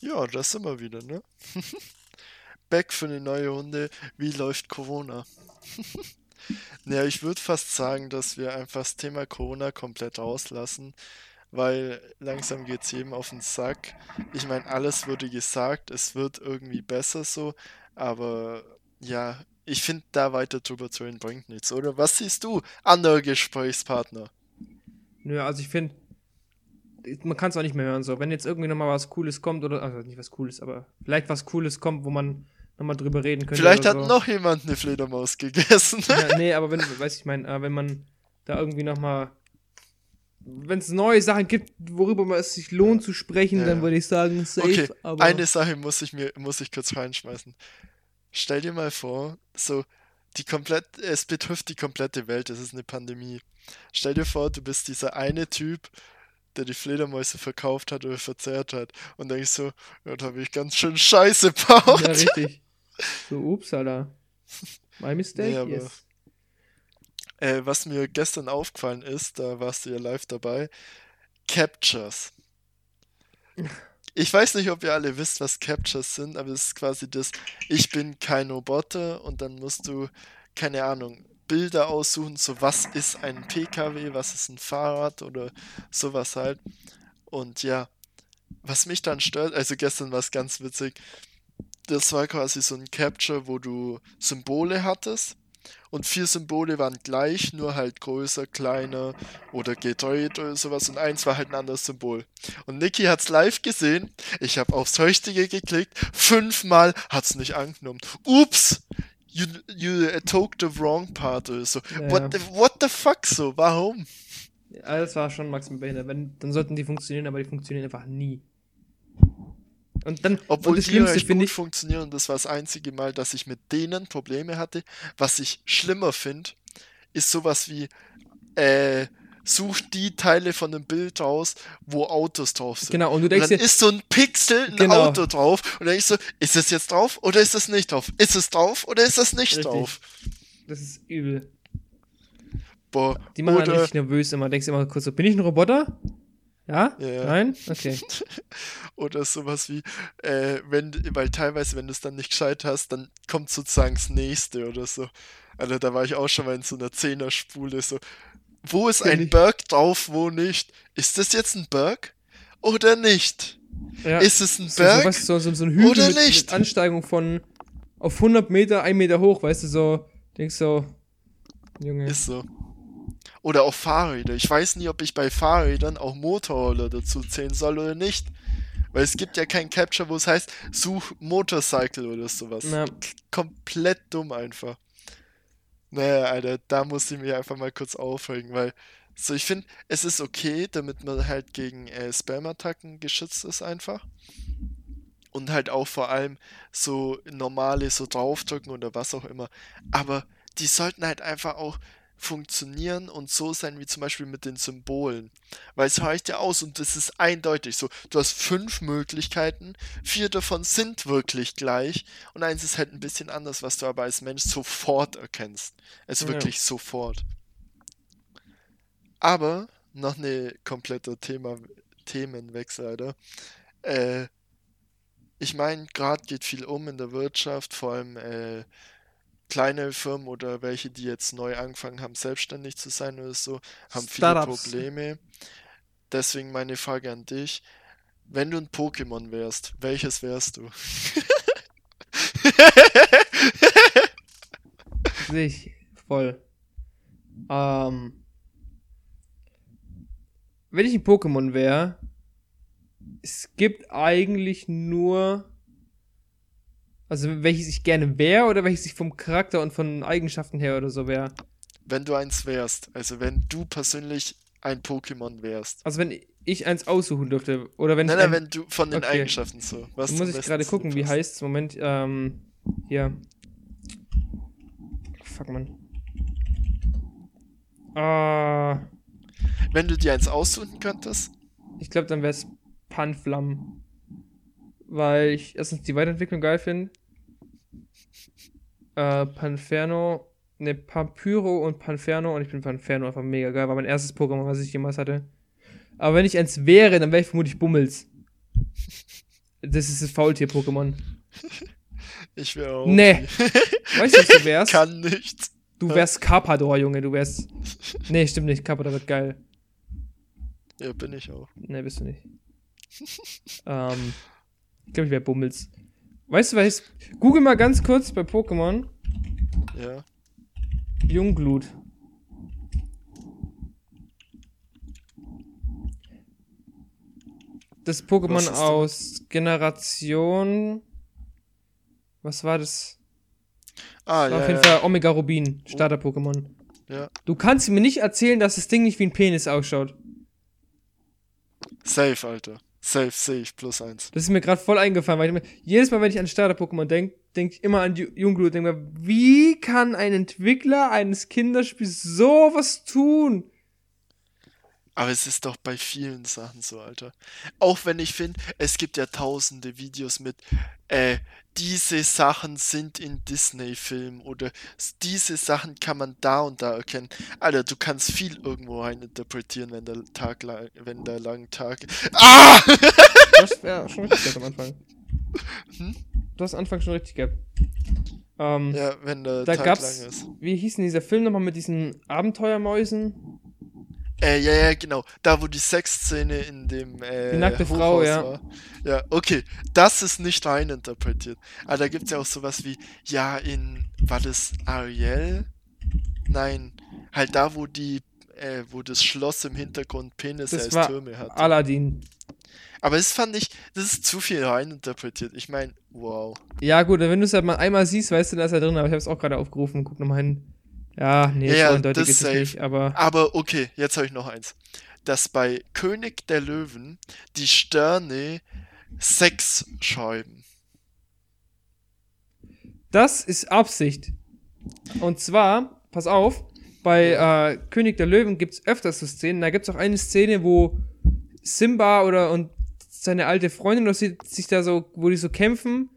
Ja, das wir wieder, ne? Back für eine neue Runde. Wie läuft Corona? naja, ich würde fast sagen, dass wir einfach das Thema Corona komplett auslassen, weil langsam geht es jedem auf den Sack. Ich meine, alles wurde gesagt, es wird irgendwie besser so, aber ja, ich finde, da weiter drüber zu reden bringt nichts, oder? Was siehst du, anderer Gesprächspartner? Nö, also ich finde, man kann es auch nicht mehr hören. So, wenn jetzt irgendwie nochmal was Cooles kommt, oder, also nicht was Cooles, aber vielleicht was Cooles kommt, wo man nochmal drüber reden könnte. Vielleicht hat so. noch jemand eine Fledermaus gegessen. ja, nee, aber wenn, weiß ich, mein, äh, wenn man da irgendwie nochmal, wenn es neue Sachen gibt, worüber man es sich lohnt zu sprechen, ja. dann würde ich sagen, safe. Okay, aber eine Sache muss ich mir, muss ich kurz reinschmeißen. Stell dir mal vor, so, die komplett, es betrifft die komplette Welt, es ist eine Pandemie. Stell dir vor, du bist dieser eine Typ, der die Fledermäuse verkauft hat oder verzehrt hat. Und denkst so, ja, da habe ich ganz schön Scheiße gebaut. Ja, richtig. So, ups, Alter. My mistake, nee, aber, yes. Äh, was mir gestern aufgefallen ist, da warst du ja live dabei, Captures. Ich weiß nicht, ob ihr alle wisst, was Captures sind, aber es ist quasi das, ich bin kein Roboter und dann musst du, keine Ahnung, Bilder aussuchen, so was ist ein PKW, was ist ein Fahrrad oder sowas halt. Und ja, was mich dann stört, also gestern war es ganz witzig, das war quasi so ein Capture, wo du Symbole hattest und vier Symbole waren gleich, nur halt größer, kleiner oder gedreht oder sowas und eins war halt ein anderes Symbol. Und Niki hat's live gesehen, ich habe aufs Richtige geklickt, fünfmal hat's nicht angenommen. Ups! You, you took the wrong part oder so. Ja. What, the, what the fuck so? Warum? Ja, das war schon maximal behindert. Wenn, dann sollten die funktionieren, aber die funktionieren einfach nie. Und dann, Obwohl und das die recht gut ich, funktionieren, das war das einzige Mal, dass ich mit denen Probleme hatte. Was ich schlimmer finde, ist sowas wie, äh, such die Teile von dem Bild raus, wo Autos drauf sind. Genau, und du denkst und dann dir, ist so ein Pixel, ein genau. Auto drauf, und dann denkst du, ist es jetzt drauf oder ist es nicht drauf? Ist es drauf oder ist es nicht Richtig. drauf? Das ist übel. Boah. Die machen oder, richtig nervös immer. Denkst immer kurz so, bin ich ein Roboter? Ja? ja. Nein? Okay. oder sowas wie, äh, wenn, weil teilweise, wenn du es dann nicht gescheit hast, dann kommt sozusagen das nächste oder so. Also da war ich auch schon mal in so einer Zehnerspule, so, wo ist ein Berg drauf, wo nicht? Ist das jetzt ein Berg oder nicht? Ja. Ist es ein Berg so, so, so, ein Hügel oder mit, nicht? Mit Ansteigung von auf 100 Meter, 1 Meter hoch, weißt du, so, denkst so, Junge. Ist so. Oder auch Fahrräder. Ich weiß nie, ob ich bei Fahrrädern auch Motorroller dazu zählen soll oder nicht. Weil es gibt ja kein Capture, wo es heißt, such Motorcycle oder sowas. Ja. Komplett dumm einfach. Naja, Alter, da muss ich mich einfach mal kurz aufregen, weil so ich finde, es ist okay, damit man halt gegen äh, Spam-Attacken geschützt ist einfach. Und halt auch vor allem so normale so draufdrücken oder was auch immer. Aber die sollten halt einfach auch funktionieren und so sein wie zum Beispiel mit den Symbolen. Weil es reicht ja aus und es ist eindeutig so. Du hast fünf Möglichkeiten, vier davon sind wirklich gleich und eins ist halt ein bisschen anders, was du aber als Mensch sofort erkennst. Also ja. wirklich sofort. Aber noch eine komplette Thema, Themenwechsel, Alter. Äh, ich meine, gerade geht viel um in der Wirtschaft, vor allem äh, kleine Firmen oder welche, die jetzt neu angefangen haben, selbstständig zu sein oder so, haben Startups. viele Probleme. Deswegen meine Frage an dich. Wenn du ein Pokémon wärst, welches wärst du? Sehe ich voll. Ähm, wenn ich ein Pokémon wäre, es gibt eigentlich nur also welches ich gerne wäre oder welches ich vom Charakter und von Eigenschaften her oder so wäre? Wenn du eins wärst, also wenn du persönlich ein Pokémon wärst. Also wenn ich eins aussuchen dürfte oder wenn nein, ich nein, wenn du von den okay. Eigenschaften so. Was muss ich gerade gucken, wie heißt es? Moment, ähm, hier. Fuck man. Ah. Wenn du dir eins aussuchen könntest? Ich glaube, dann wäre es Panflam. Weil ich erstens die Weiterentwicklung geil finde äh, Panferno, ne, Pampyro und Panferno und ich bin Panferno einfach mega geil, war mein erstes Pokémon, was ich jemals hatte. Aber wenn ich eins wäre, dann wäre ich vermutlich Bummels. Das ist das Faultier-Pokémon. Ich wäre auch. Nee. Weißt du, was du wärst? Kann nichts. Du wärst Carpador, Junge. Du wärst. Nee, stimmt nicht. Carpador wird geil. Ja, bin ich auch. Nee, bist du nicht. ähm, ich glaube, ich wäre Bummels. Weißt du, was? Google mal ganz kurz bei Pokémon. Ja. Jungglut. Das Pokémon aus Generation. Was war das? Ah, War ja. auf jeden ja. Fall Omega Rubin, Starter-Pokémon. ja. Du kannst mir nicht erzählen, dass das Ding nicht wie ein Penis ausschaut. Safe, Alter. Safe, safe, plus eins. Das ist mir gerade voll eingefallen, weil ich mir, jedes Mal, wenn ich an Starter-Pokémon denke, denke ich immer an Ju- Jungglut. Denke mir, wie kann ein Entwickler eines Kinderspiels sowas tun? Aber es ist doch bei vielen Sachen so, Alter. Auch wenn ich finde, es gibt ja tausende Videos mit, äh, diese Sachen sind in Disney-Filmen oder diese Sachen kann man da und da erkennen. Alter, du kannst viel irgendwo rein interpretieren, wenn der Tag lang, wenn der lange Tag. Ah! Hast ja, schon richtig gehabt am Anfang. Hm? Du hast am Anfang schon richtig gehabt. Ähm, Ja, wenn der da Tag gab's, lang ist. wie hieß denn dieser Film nochmal mit diesen Abenteuermäusen? Äh, ja, ja, genau. Da, wo die Sexszene in dem äh, Die nackte Frau, Hochhaus ja. war. Ja, okay. Das ist nicht reininterpretiert. Aber da gibt es ja auch sowas wie, ja, in, war das Ariel? Nein, halt da, wo die, äh, wo das Schloss im Hintergrund Penisse Das als war Türme hat. Aladdin. Aber das fand ich, das ist zu viel reininterpretiert. Ich meine, wow. Ja, gut, wenn du es halt mal einmal siehst, weißt du, da ist er drin, aber ich habe es auch gerade aufgerufen. Guck nochmal hin. Ja, nee, Ja, so eindeutig das ist safe. nicht, aber. Aber okay, jetzt habe ich noch eins. Dass bei König der Löwen die Sterne Sex schreiben. Das ist Absicht. Und zwar, pass auf, bei äh, König der Löwen gibt es öfters so Szenen. Da gibt es auch eine Szene, wo Simba oder und seine alte Freundin oder sie, sich da so, wo die so kämpfen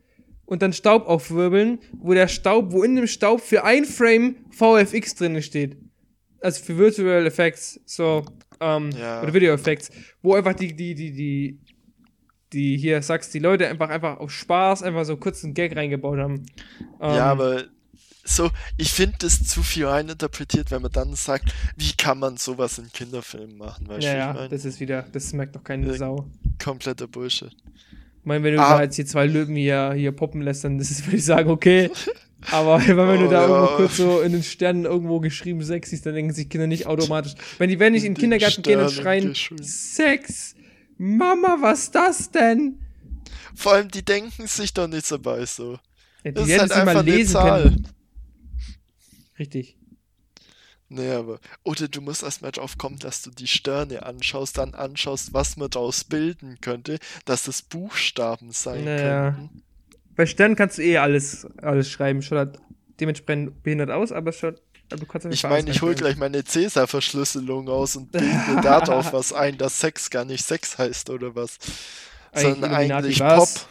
und dann Staub aufwirbeln, wo der Staub, wo in dem Staub für ein Frame VFX drin steht. Also für Virtual Effects, so, ähm, Ja. oder Video Effects, wo einfach die, die, die, die, die hier sagst, die Leute einfach, einfach auf Spaß einfach so kurz einen Gag reingebaut haben. Ähm, Ja, aber so, ich finde das zu viel reininterpretiert, wenn man dann sagt, wie kann man sowas in Kinderfilmen machen, weißt du, Ja, wie ja, ich meine? das ist wieder, das merkt doch keine Ja. Sau. Kompletter Bullshit. Ich meine, wenn du Ah. da jetzt hier zwei Löwen hier, hier poppen lässt, dann ist es, würde ich sagen, okay. Aber wenn du Oh, da ja. irgendwo kurz so in den Sternen irgendwo geschrieben Sex siehst, dann denken sich Kinder nicht automatisch. Wenn die werden nicht in den In den Kindergarten gehen und Sternen schreien. Sex! Mama, was das denn? Vor allem, die denken sich doch nichts dabei so. Ja, die Das ist werden halt es eine lesen können. Richtig. Nee, aber. Oder du musst erstmal drauf kommen, dass du die Sterne anschaust, dann anschaust, was man daraus bilden könnte, dass es Buchstaben sein Naja. könnten. Bei Sternen kannst du eh alles, alles schreiben. Schaut dementsprechend behindert aus, aber jeden Ich meine, ich hol reinschreiben. gleich meine Cäsar-Verschlüsselung aus und bilde darauf was ein, dass Sex gar nicht Sex heißt oder was. Sondern Illuminati eigentlich was? Pop.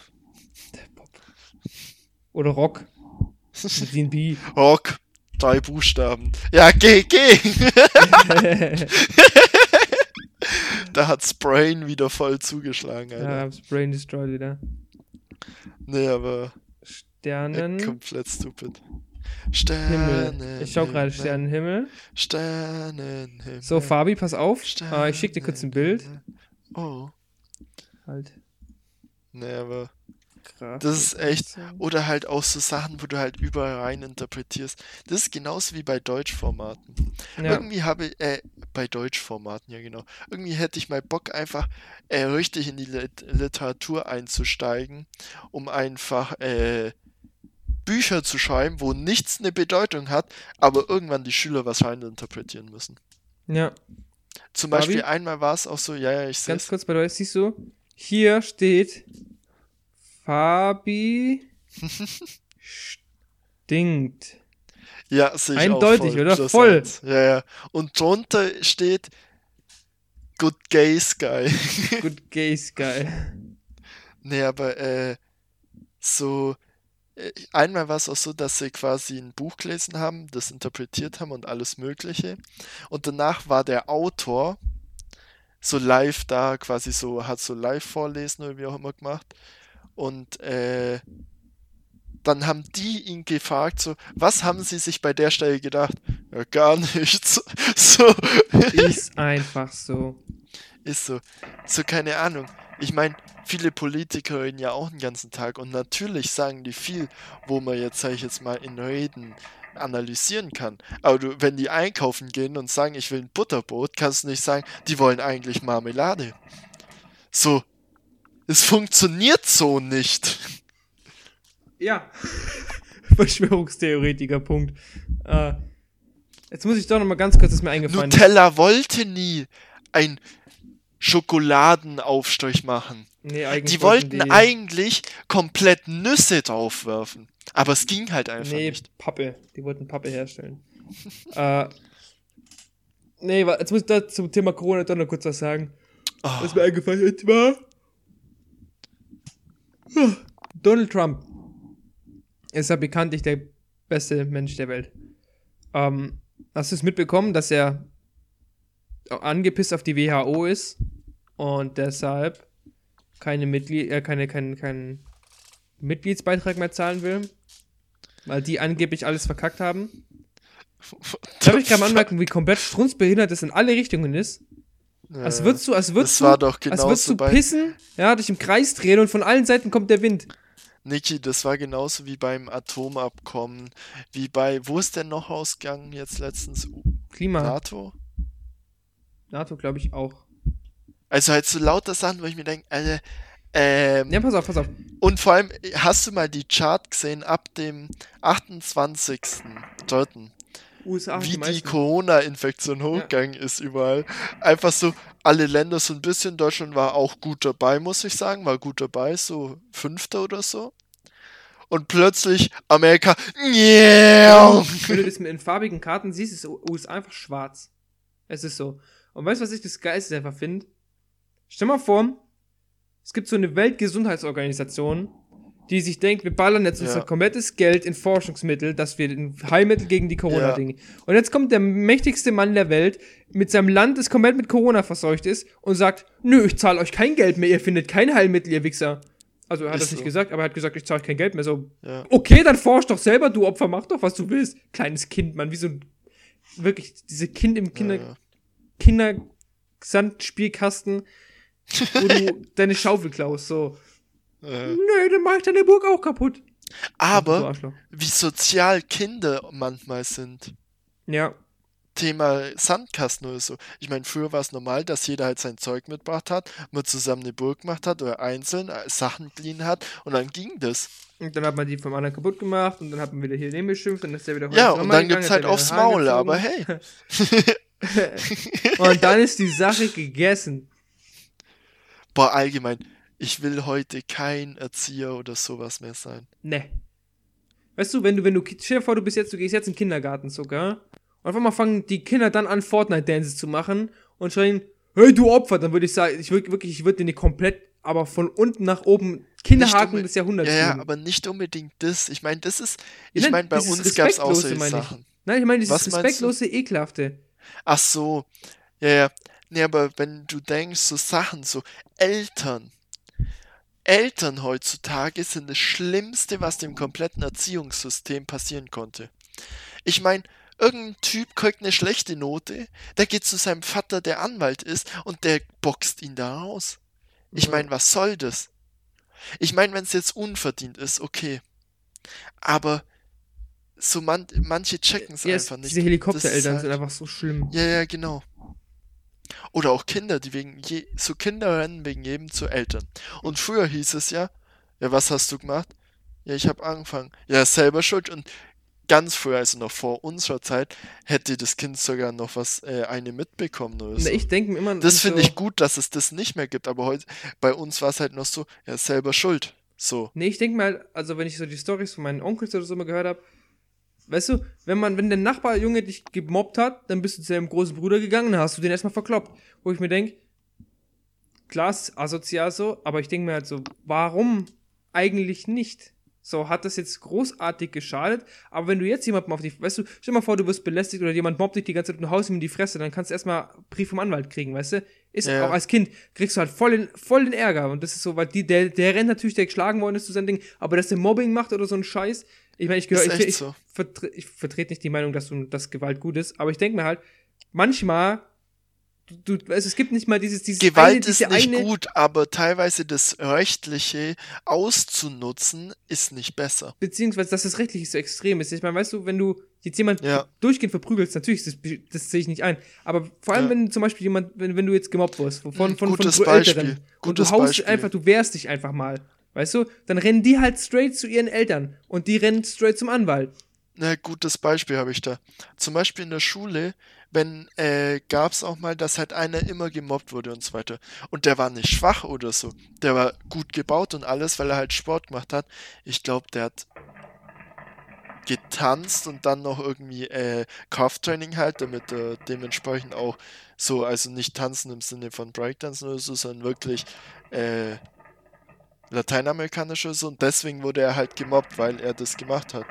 Oder Rock. Rock. Drei Buchstaben. Ja, geh, geh! da hat's Brain wieder voll zugeschlagen, Alter. ja, hab's Brain Destroyed wieder. Nee, aber äh, Sternen. komplett stupid. Himmel. Sternen. Ich schau gerade Sternenhimmel. Sternenhimmel. So, Fabi, pass auf. Äh, ich schick dir kurz ein Bild. Oh. Halt. Nee, aber. Das ist echt. Oder halt auch so Sachen, wo du halt überall rein interpretierst. Das ist genauso wie bei Deutschformaten. Ja. Irgendwie habe ich, äh, bei Deutschformaten, ja genau. Irgendwie hätte ich mal Bock, einfach äh, richtig in die Lit Literatur einzusteigen, um einfach äh, Bücher zu schreiben, wo nichts eine Bedeutung hat, aber irgendwann die Schüler was rein interpretieren müssen. ja. Zum? Beispiel einmal war es auch so, ja, ja, ich sehe Ganz kurz bei euch, siehst du? Hier steht Fabi stinkt. Ja, sehe ich Eindeutig, auch voll. oder? Voll. Ja, ja. Und drunter steht Good Gay Sky. Good Gays, geil. Nee, aber äh, so äh, einmal war es auch so, dass sie quasi ein Buch gelesen haben, das interpretiert haben und alles Mögliche. Und danach war der Autor so live da, quasi so, hat so live vorlesen oder wie auch immer gemacht. Und äh, dann haben die ihn gefragt, so, was haben sie sich bei der Stelle gedacht? Ja, gar nichts. So. Ist einfach so. Ist so. So, keine Ahnung. Ich meine, viele Politiker reden ja auch den ganzen Tag und natürlich sagen die viel, wo man jetzt, sag ich jetzt mal, in Reden analysieren kann. Aber du, wenn die einkaufen gehen und sagen, ich will ein Butterbrot, kannst du nicht sagen, die wollen eigentlich Marmelade. So. Es funktioniert so nicht. Ja. Verschwörungstheoretiker, Punkt. Äh, jetzt muss ich doch noch mal ganz kurz, das ist mir eingefallen. Nutella wollte nie ein Schokoladenaufstrich machen. Nee, eigentlich Die wollten eigentlich komplett Nüsse draufwerfen. Aber es ging halt einfach Nee, nicht. Pappe. Die wollten Pappe herstellen. äh, nee, jetzt muss ich da zum Thema Corona doch noch kurz was sagen. Oh, Was mir eingefallen ist, war. Donald Trump ist ja bekanntlich der beste Mensch der Welt. Ähm, hast du es mitbekommen, dass er angepisst auf die WHO ist und deshalb keine Mitglied, äh, keine, keinen keinen Mitgliedsbeitrag mehr zahlen will? Weil die angeblich alles verkackt haben. Darf ich gerade mal anmerken, wie komplett strunzbehindert das in alle Richtungen ist? Als Ja. würdest du, als würdest Das du, war doch als würdest genauso du pissen, ja, dich im Kreis drehen und von allen Seiten kommt der Wind. Niki, das war genauso wie beim Atomabkommen, wie bei, wo ist denn noch ausgegangen jetzt letztens? Klima, NATO? NATO glaube ich auch. Also halt so lauter Sachen, wo ich mir denke, Alter, ähm, Ja, pass auf, pass auf. und vor allem, hast du mal die Chart gesehen ab dem 28.03., USA wie die die. Corona-Infektion hochgegangen ist überall. Einfach so, alle Länder so ein bisschen, Deutschland war auch gut dabei, muss ich sagen, war gut dabei, so Fünfter oder so. Und plötzlich Amerika, yeah! Wenn du das mit den farbigen Karten siehst, ist USA einfach schwarz. Es ist so. Und weißt du, was ich das Geilste einfach finde? Stell mal vor, es gibt so eine Weltgesundheitsorganisation, die sich denkt, wir ballern jetzt unser Ja. komplettes Geld in Forschungsmittel, dass wir ein Heilmittel gegen die Corona-Dinge. Und jetzt kommt der mächtigste Mann der Welt mit seinem Land, das komplett mit Corona verseucht ist, und sagt, nö, ich zahle euch kein Geld mehr, ihr findet kein Heilmittel, ihr Wichser. Also er hat Ist das nicht so. gesagt, aber er hat gesagt, ich zahle euch kein Geld mehr. So, Ja. okay, dann forsch doch selber, du Opfer, mach doch, was du willst. Kleines Kind, Mann, wie so ein, wirklich, diese Kind im Kinder, Ja, ja. Kindersandspielkasten, wo du deine Schaufel klaust, so. Äh, Nö, dann mach ich deine Burg auch kaputt. Aber wie sozial Kinder manchmal sind. Ja, Thema Sandkasten oder so. Ich meine, früher war es normal, dass jeder halt sein Zeug mitgebracht hat, man zusammen eine Burg gemacht hat oder einzeln äh, Sachen geliehen hat und dann ging das. und dann hat man die vom anderen kaputt gemacht und dann hat man wieder hier den beschimpft und dann ist der wieder Ja, und dann gibt's gegangen, halt aufs Maul, aber hey. Und dann ist die Sache gegessen. Boah, allgemein, ich will heute kein Erzieher oder sowas mehr sein. Ne. Weißt du, wenn du, wenn du, stell dir vor, du bist jetzt, du gehst jetzt in den Kindergarten sogar. Und auf einmal fangen die Kinder dann an, Fortnite-Dances zu machen und schreien, hey, du Opfer, dann würde ich sagen, ich würde wirklich, ich würde denen komplett, aber von unten nach oben Kinderhaken des Jahrhunderts Ja, ja, aber nicht unbedingt das. Ich meine, das ist. Ja, Ich nein, meine, bei uns gab es auch solche. Sachen. Nein, ich meine dieses Was respektlose, ekelhafte. Ach so. Ja, ja. Nee, aber wenn du denkst, so Sachen, so Eltern. Eltern heutzutage sind das Schlimmste, was dem kompletten Erziehungssystem passieren konnte. Ich meine, irgendein Typ kriegt eine schlechte Note, der geht zu seinem Vater, der Anwalt ist, und der boxt ihn da raus. Ich Ja. meine, was soll das? Ich meine, wenn es jetzt unverdient ist, okay. Aber so man, manche checken es Ja, einfach nicht. diese Helikoptereltern ist sind halt- einfach so schlimm. Ja, ja, genau. Oder auch Kinder, die wegen je, so Kinder rennen wegen jedem zu Eltern. Und früher hieß es ja, ja, was hast du gemacht? Ja, ich habe angefangen. Ja, selber schuld. Und ganz früher, also noch vor unserer Zeit, hätte das Kind sogar noch was, äh, eine mitbekommen oder so. Ich denke immer Das finde so, ich gut, dass es das nicht mehr gibt, aber heute, bei uns war es halt noch so, ja, selber schuld. So. Nee, ich denke mal, also wenn ich so die Stories von meinen Onkels oder so mal gehört habe, weißt du, wenn man, wenn der Nachbarjunge dich gemobbt hat, dann bist du zu deinem großen Bruder gegangen, dann hast du den erstmal verkloppt. Wo ich mir denke, klar asozial so, aber ich denke mir halt so, warum eigentlich nicht? So, hat das jetzt großartig geschadet, aber wenn du jetzt jemandem auf die, weißt du, stell dir mal vor, du wirst belästigt oder jemand mobbt dich die ganze Zeit und haust ihm in die Fresse, dann kannst du erstmal Brief vom Anwalt kriegen, weißt du? Ist Ja. auch als Kind, kriegst du halt voll den, voll den Ärger und das ist so, weil die, der, der rennt natürlich, der geschlagen worden ist zu sein Ding, aber dass der Mobbing macht oder so ein Scheiß, ich meine, ich gehöre, ich, ich, so. vertre ich vertrete nicht die Meinung, dass, du, dass Gewalt gut ist, aber ich denke mir halt, manchmal, du, also es gibt nicht mal dieses, dieses Gewalt eine, ist diese nicht eine, gut, aber teilweise das Rechtliche auszunutzen ist nicht besser. beziehungsweise dass das rechtlich so extrem ist. Ich meine, weißt du, wenn du jetzt jemand Ja. durchgehend verprügelst, natürlich, das, das sehe ich nicht ein. Aber vor allem, Ja. wenn zum Beispiel jemand, wenn, wenn du jetzt gemobbt wirst, von, von, von, gutes von Älteren, Beispiel. und du Gutes haust Beispiel. einfach, du wehrst dich einfach mal, weißt du, dann rennen die halt straight zu ihren Eltern und die rennen straight zum Anwalt. Na, gutes Beispiel habe ich da. Zum Beispiel in der Schule, wenn äh, gab es auch mal, dass halt einer immer gemobbt wurde und so weiter. Und der war nicht schwach oder so. Der war gut gebaut und alles, weil er halt Sport gemacht hat. Ich glaube, der hat getanzt und dann noch irgendwie äh, Krafttraining halt, damit er dementsprechend auch so, also nicht tanzen im Sinne von Breakdancen oder so, sondern wirklich äh, lateinamerikanisch oder so. Und deswegen wurde er halt gemobbt, weil er das gemacht hat.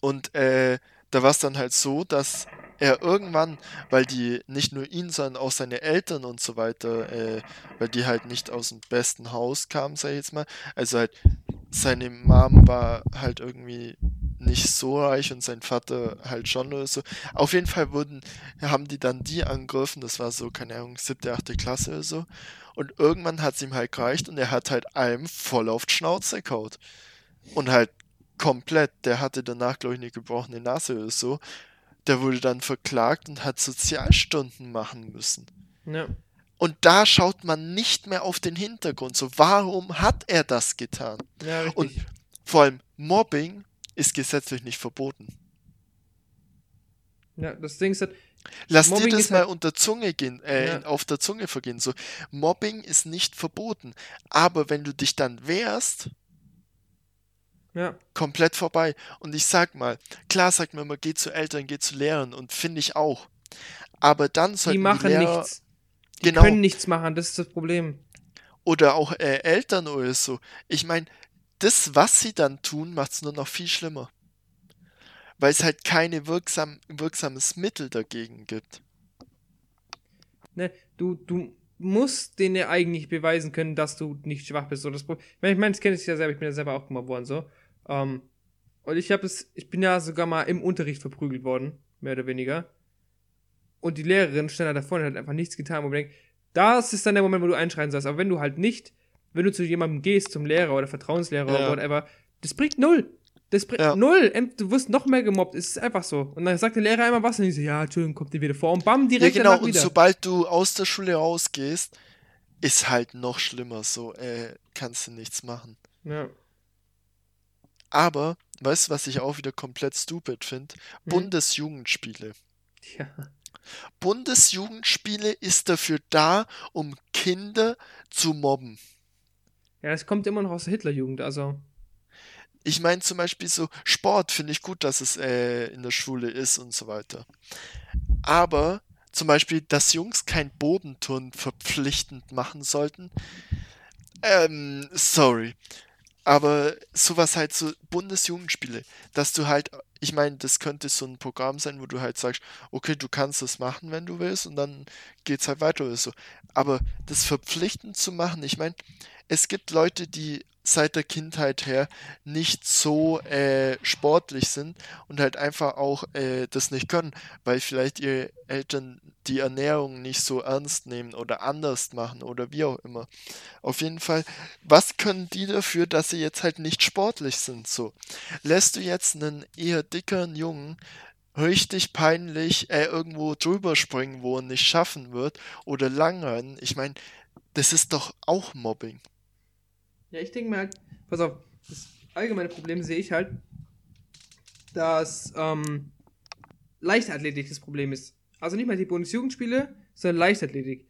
Und äh, da war es dann halt so, dass er irgendwann, weil die nicht nur ihn, sondern auch seine Eltern und so weiter, äh, weil die halt nicht aus dem besten Haus kamen, sag ich jetzt mal. Also halt, seine Mom war halt irgendwie nicht so reich und sein Vater halt schon oder so. Auf jeden Fall wurden, haben die dann die angegriffen, das war so, keine Ahnung, siebte, achte Klasse oder so. Und irgendwann hat es ihm halt gereicht und er hat halt allem voll auf die Schnauze kaut. Und halt komplett, der hatte danach, glaube ich, eine gebrochene Nase oder so. Der wurde dann verklagt und hat Sozialstunden machen müssen. Ja. Und da schaut man nicht mehr auf den Hintergrund. So, warum hat er das getan? Ja. Und vor allem Mobbing ist gesetzlich nicht verboten. ja, das Ding ist halt, Lass Mobbing dir das mal halt- unter Zunge gehen, äh, Ja. auf der Zunge vergehen. So, Mobbing ist nicht verboten. Aber wenn du dich dann wehrst, ja, komplett vorbei. Und ich sag mal, klar sagt man immer, geh zu Eltern, geh zu Lehrern und finde ich auch. Aber dann die sollten machen Lehrer nichts. Die genau können nichts machen, das ist das Problem. oder auch äh, Eltern oder so. Ich meine, das, was sie dann tun, macht es nur noch viel schlimmer. Weil es halt keine wirksam, wirksames Mittel dagegen gibt. Ne, du, du musst denen ja eigentlich beweisen können, dass du nicht schwach bist. So, das ich meine, ich das kenne ich ja selber, ich bin ja selber auch gemobbt worden, so. Ähm, und ich habe es, ich bin ja sogar mal im Unterricht verprügelt worden, mehr oder weniger. Und die Lehrerin stand da davor und hat einfach nichts getan, wo man denkt, das ist dann der Moment, wo du einschreien sollst. Aber wenn du halt nicht, wenn du zu jemandem gehst, zum Lehrer oder Vertrauenslehrer Ja. oder whatever, das bringt null. Das bringt Ja. null. Du wirst noch mehr gemobbt. Es ist einfach so. Und dann sagt der Lehrer einmal was und ich so, ja, Entschuldigung, kommt dir wieder vor. Und bam, Ja, direkt genau. danach Und wieder. sobald du aus der Schule rausgehst, ist halt noch schlimmer. So, äh, kannst du nichts machen. ja. Aber, weißt du, was ich auch wieder komplett stupid finde? Mhm. Bundesjugendspiele. ja. Bundesjugendspiele ist dafür da, um Kinder zu mobben. Ja, das kommt immer noch aus der Hitlerjugend, also. Ich meine zum Beispiel so Sport finde ich gut, dass es äh, in der Schule ist und so weiter. Aber zum Beispiel, dass Jungs kein Bodenturnen verpflichtend machen sollten. Ähm, sorry. Aber sowas halt so Bundesjugendspiele, dass du halt, ich meine, das könnte so ein Programm sein, wo du halt sagst, okay, du kannst das machen, wenn du willst, und dann geht's halt weiter oder so. Aber das verpflichtend zu machen, ich meine, es gibt Leute, die seit der Kindheit her nicht so äh, sportlich sind und halt einfach auch äh, das nicht können, weil vielleicht ihre Eltern die Ernährung nicht so ernst nehmen oder anders machen oder wie auch immer. Auf jeden Fall, was können die dafür, dass sie jetzt halt nicht sportlich sind? So, lässt du jetzt einen eher dickeren Jungen richtig peinlich äh, irgendwo drüber springen, wo er nicht schaffen wird oder langrennen? Ich meine, das ist doch auch Mobbing. Ja, ich denke halt, pass auf, das allgemeine Problem sehe ich halt, dass ähm, Leichtathletik das Problem ist. Also nicht mal die Bundesjugendspiele, sondern Leichtathletik.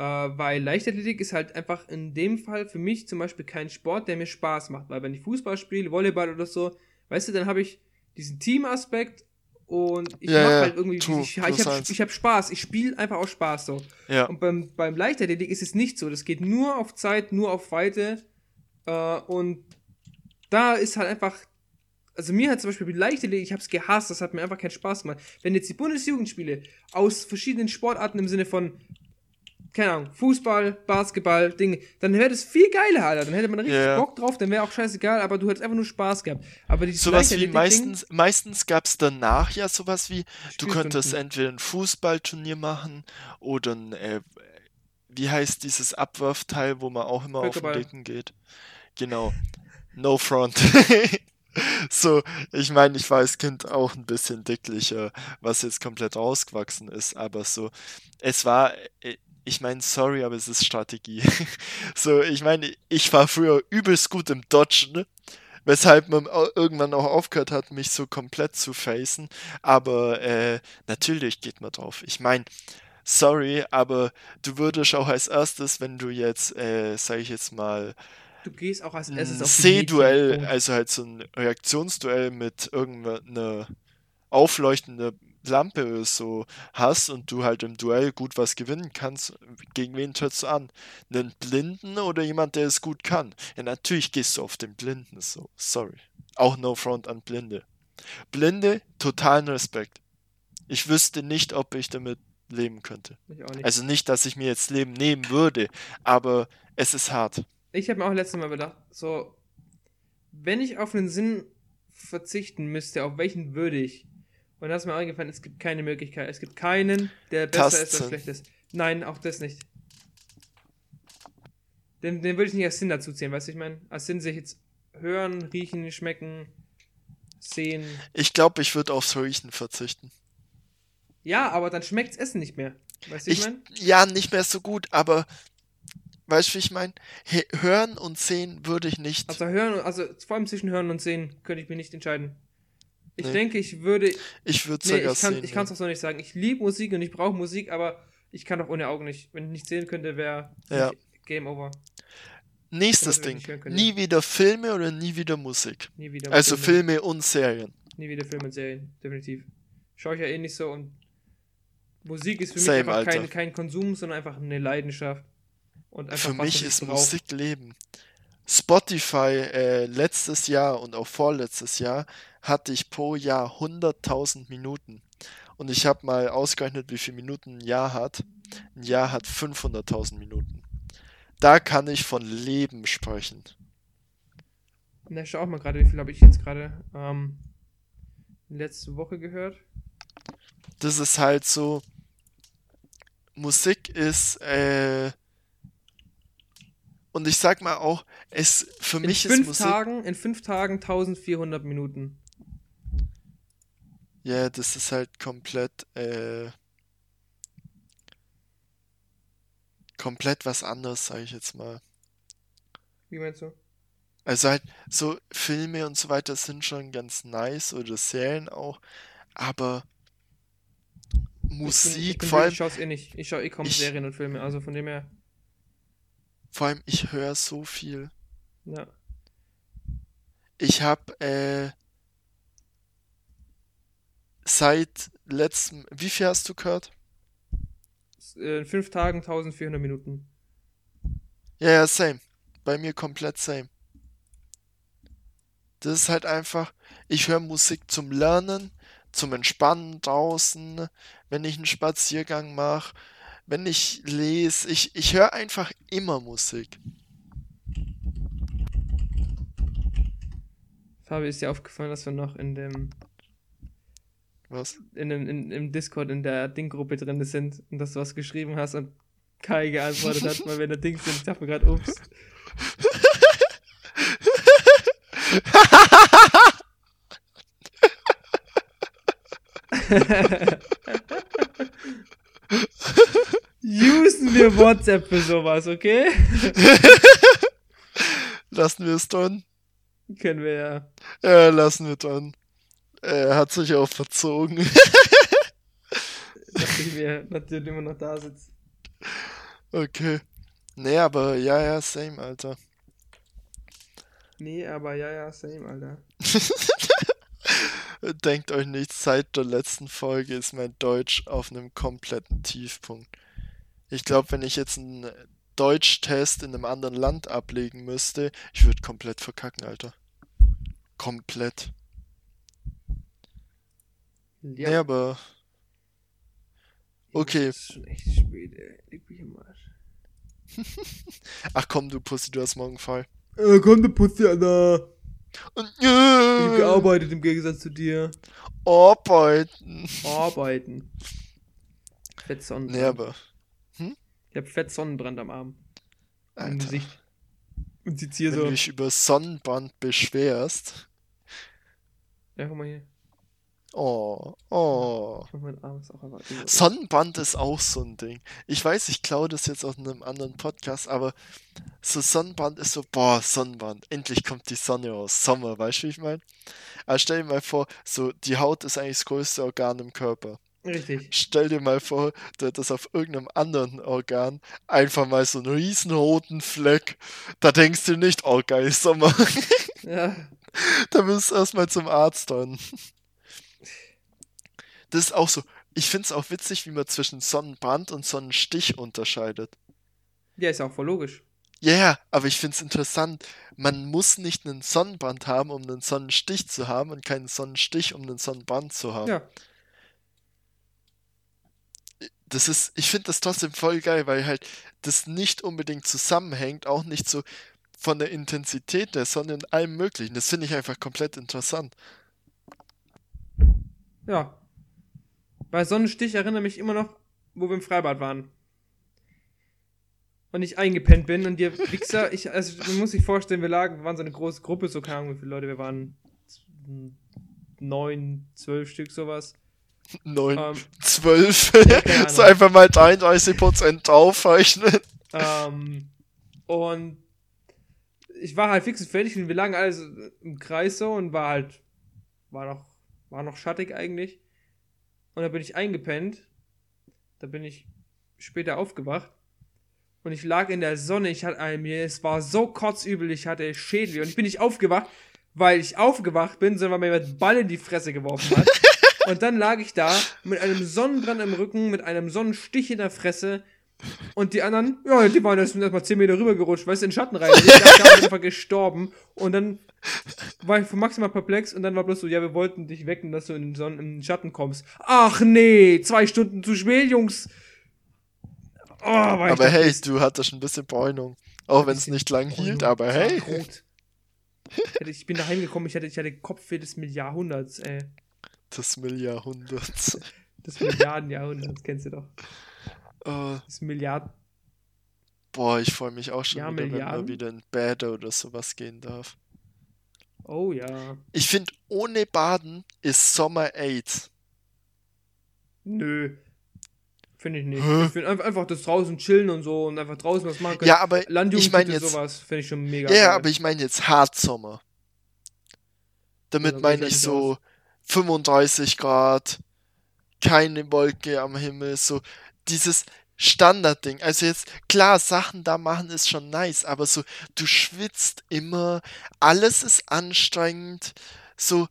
Äh, weil Leichtathletik ist halt einfach in dem Fall für mich zum Beispiel kein Sport, der mir Spaß macht. Weil wenn ich Fußball spiele, Volleyball oder so, weißt du, dann habe ich diesen Teamaspekt und ich Ja, mache halt irgendwie, true, ich, ich, habe hab Spaß, ich spiele einfach aus Spaß so. Ja. Und beim, beim Leichtathletik ist es nicht so. Das geht nur auf Zeit, nur auf Weite. Äh, und da ist halt einfach. Also mir hat zum Beispiel Leichtathletik, ich habe es gehasst, das hat mir einfach keinen Spaß gemacht. Wenn jetzt die Bundesjugendspiele aus verschiedenen Sportarten im Sinne von keine Ahnung, Fußball, Basketball, Dinge, dann wäre das viel geiler, Alter. Dann hätte man richtig Ja. Bock drauf, dann wäre auch scheißegal, aber du hättest einfach nur Spaß gehabt. Aber dieses Sowas wie meistens, meistens gab es danach ja sowas wie, du könntest entweder ein Fußballturnier machen oder ein, äh, wie heißt dieses Abwurfteil, wo man auch immer auf den Völkerball. Dicken geht? Genau. No front. So, ich meine, ich war als Kind auch ein bisschen dicklicher, was jetzt komplett rausgewachsen ist, aber so, es war, äh, ich meine, sorry, aber es ist Strategie. So, ich meine, ich war früher übelst gut im Dodgen, weshalb man irgendwann auch aufgehört hat, mich so komplett zu facen. Aber äh, natürlich geht man drauf. Ich meine, sorry, aber du würdest auch als erstes, wenn du jetzt, äh, sag ich jetzt mal, Du gehst auch als ein erstes Sehduell, Mädchen. also halt so ein Reaktionsduell mit irgendeiner aufleuchtende Lampe so hast und du halt im Duell gut was gewinnen kannst, gegen wen trittst du an? Einen Blinden oder jemand, der es gut kann? Ja, natürlich gehst du auf den Blinden, so, sorry. Auch no front an Blinde. Blinde, totalen Respekt. Ich wüsste nicht, ob ich damit leben könnte. Nicht. Also nicht, dass ich mir jetzt Leben nehmen würde, aber es ist hart. Ich habe mir auch letztes Mal bedacht, so, wenn ich auf einen Sinn verzichten müsste, auf welchen würde ich? Und da ist mir eingefallen, es gibt keine Möglichkeit. Es gibt keinen, der besser ist Tastsinn. als schlecht ist. Nein, auch das nicht. Den, den würde ich nicht als Sinn dazu zählen, weißt du, ich meine? Als Sinn sehe ich jetzt hören, riechen, schmecken, sehen. Ich glaube, ich würde aufs Riechen verzichten. Ja, aber dann schmeckt's Essen nicht mehr. Weißt du, ich, Ich, meine? ja, nicht mehr so gut, aber weißt du, wie ich meine? Hören und sehen würde ich nicht. Also hören, also vor allem zwischen hören und sehen könnte ich mir nicht entscheiden. Ich Nee. denke, ich würde, ich würde Nee, sogar ich kann sehen. ich kann es auch so nicht sagen. Ich liebe Musik und ich brauche Musik, aber ich kann auch ohne Augen nicht. Wenn ich nicht sehen könnte, wäre Ja. Game Over. Nächstes Ding. Nie wieder Filme oder nie wieder Musik. Nie wieder Also Filme und Serien. Nie wieder Filme und Serien, definitiv. Schaue ich ja eh nicht so und Musik ist für mich Same, einfach kein, kein Konsum, sondern einfach eine Leidenschaft. Und einfach Für was, mich ist. Musik Leben. Spotify äh, letztes Jahr und auch vorletztes Jahr hatte ich pro Jahr 100.000 Minuten. Und ich habe mal ausgerechnet, wie viele Minuten ein Jahr hat. Ein Jahr hat 500.000 Minuten. Da kann ich von Leben sprechen. Na, schau auch mal gerade, wie viel habe ich jetzt gerade ähm, letzte Woche gehört. Das ist halt so. Musik ist, äh, und ich sag mal auch, es für In mich ist fünf Musik. Tagen, in fünf Tagen 1400 Minuten. Ja, das ist halt komplett, äh, komplett was anderes, sage ich jetzt mal. Wie meinst du? Also halt, so Filme und so weiter sind schon ganz nice oder Serien auch, aber Ich bin, ich Musik, bin vor allem, ich schaue eh nicht. Ich schaue eh kaum Ich- Serien und Filme, also von dem her, vor allem, ich höre so viel. ja. Ich habe äh, seit letztem, wie viel hast du gehört? Äh, In fünf Tagen 1400 Minuten. Ja, ja, same. Bei mir komplett same. Das ist halt einfach, ich höre Musik zum Lernen, zum Entspannen draußen, wenn ich einen Spaziergang mache, wenn ich lese. Ich, ich höre einfach immer Musik. Fabi, ist dir aufgefallen, dass wir noch in dem, Was? in in, im Discord in der Ding-Gruppe drin sind und dass du was geschrieben hast und Kai geantwortet hat, weil wir in der Ding sind. Ich dachte mir gerade, ups. Usen wir WhatsApp für sowas, okay? Lassen wir es dran? Können wir ja. Ja, lassen wir dran. Er hat sich auch verzogen. Ich mir, natürlich immer noch da sitzt. Okay. Nee, aber ja, ja, same, Alter. Nee, aber ja, ja, same, Alter. Denkt euch nicht, seit der letzten Folge ist mein Deutsch auf einem kompletten Tiefpunkt. Ich glaube, wenn ich jetzt einen Deutschtest in einem anderen Land ablegen müsste, ich würde komplett verkacken, Alter. Komplett. Ja, Nee, aber. okay. Das ist schon echt spät, ey. Leg mich im Arsch. Ach komm, du Pussy, du hast morgen frei. Äh, komm, du Pussy, Alter. Und, Ich hab gearbeitet im Gegensatz zu dir. Arbeiten. Arbeiten. Fett Sonnenbrand. Nee, aber. Ich hab fett Sonnenbrand am Arm. Im Alter, Gesicht. Und sitzt hier wenn so. du dich über Sonnenbrand beschwerst. Ja, guck mal hier. Oh, oh. Ist auch einfach. so- Sonnenbrand ist auch so ein Ding. Ich weiß, ich klaue das jetzt aus einem anderen Podcast, aber so Sonnenbrand ist so, boah, Sonnenbrand, endlich kommt die Sonne raus. Sommer, weißt du, wie ich meine? Aber stell dir mal vor, so, die Haut ist eigentlich das größte Organ im Körper. Richtig. Stell dir mal vor, du hättest auf irgendeinem anderen Organ einfach mal so einen riesen roten Fleck. Da denkst du nicht, oh geil, Sommer. Ja. Da müsst du erstmal zum Arzt dann. Das ist auch so. Ich finde es auch witzig, wie man zwischen Sonnenbrand und Sonnenstich unterscheidet. Ja, ist auch voll logisch. Ja, yeah, aber ich finde es interessant. Man muss nicht einen Sonnenbrand haben, um einen Sonnenstich zu haben und keinen Sonnenstich, um einen Sonnenbrand zu haben. Ja. Das ist, ich finde das trotzdem voll geil, weil halt das nicht unbedingt zusammenhängt, auch nicht so von der Intensität der Sonne und allem Möglichen. Das finde ich einfach komplett interessant. Ja. Bei Sonnenstich erinnere mich immer noch, wo wir im Freibad waren. Und ich eingepennt bin und ihr Wichser, ich, also man muss sich vorstellen, wir lagen, wir waren so eine große Gruppe, so keine Ahnung, wie viele Leute wir waren. Neun, zwölf Stück, sowas. 9, Ähm, 12. keine so einfach mal 33% draufrechnen. Ähm, und ich war halt fix und fertig und wir lagen alle so im Kreis so und war halt, war noch, war noch schattig eigentlich. Und da bin ich eingepennt. Da bin ich später aufgewacht. Und ich lag in der Sonne, ich hatte mir, es war so kotzübel, ich hatte Schädel. Und ich bin nicht aufgewacht, weil ich aufgewacht bin, sondern weil mir jemand Ball in die Fresse geworfen hat. Und dann lag ich da mit einem Sonnenbrand im Rücken, mit einem Sonnenstich in der Fresse. Und die anderen, ja, die waren erst erst mal 10 Meter rübergerutscht, weißt du, in den Schatten rein. Ich dachte, einfach gestorben. Und dann war ich maximal perplex und dann war bloß so, ja, wir wollten dich wecken, dass du in den, Sonnen, in den Schatten kommst. Ach nee, zwei Stunden zu spät, Jungs. Oh, Aber hey, pissed. du hattest ein bisschen Bräunung. Auch wenn es nicht lang hielt, Bräunung, aber hey. Ich bin da heimgekommen, ich hatte, ich hatte Kopfweh des Jahrhunderts, ey. Das Milliarhunderts. Das Milliardenjahrhunderts, kennst du doch. Äh, Das Milliard. boah, ich freue mich auch schon Ja, wieder, wenn Milliarden? man wieder in Bäder oder sowas gehen darf. Oh ja. Ich finde, ohne Baden ist Sommer AIDS. Nö. Finde ich nicht. Hä? Ich finde einfach, einfach das draußen chillen und so und einfach draußen was machen können. Ja, aber Landjugend ich meine jetzt, sowas finde ich schon mega. ja, geil. aber ich meine jetzt Hartsommer. Damit Ja, meine ich so 35 Grad, keine Wolke am Himmel, so dieses Standardding. Also jetzt, klar, Sachen da machen ist schon nice, aber so, du schwitzt immer, alles ist anstrengend, so,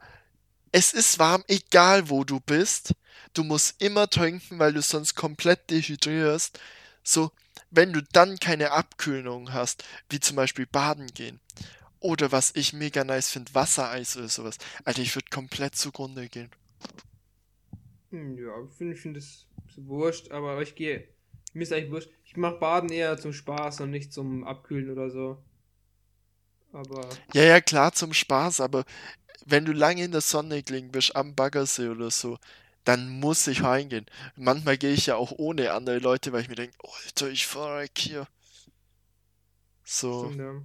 es ist warm, egal wo du bist. Du musst immer trinken, weil du sonst komplett dehydrierst. So, wenn du dann keine Abkühlung hast, wie zum Beispiel baden gehen. Oder was ich mega nice finde, Wassereis oder sowas. Alter, ich würde komplett zugrunde gehen. Hm, Ja, finde ich find das ist wurscht, aber ich gehe. Mir ist eigentlich wurscht. Ich mache Baden eher zum Spaß und nicht zum Abkühlen oder so. Aber. Ja, ja, klar zum Spaß, aber wenn du lange in der Sonne gelegen bist, am Baggersee oder so, dann muss ich reingehen. Manchmal gehe ich ja auch ohne andere Leute, weil ich mir denke, Alter, ich verreck hier. So, Stimmt, ja.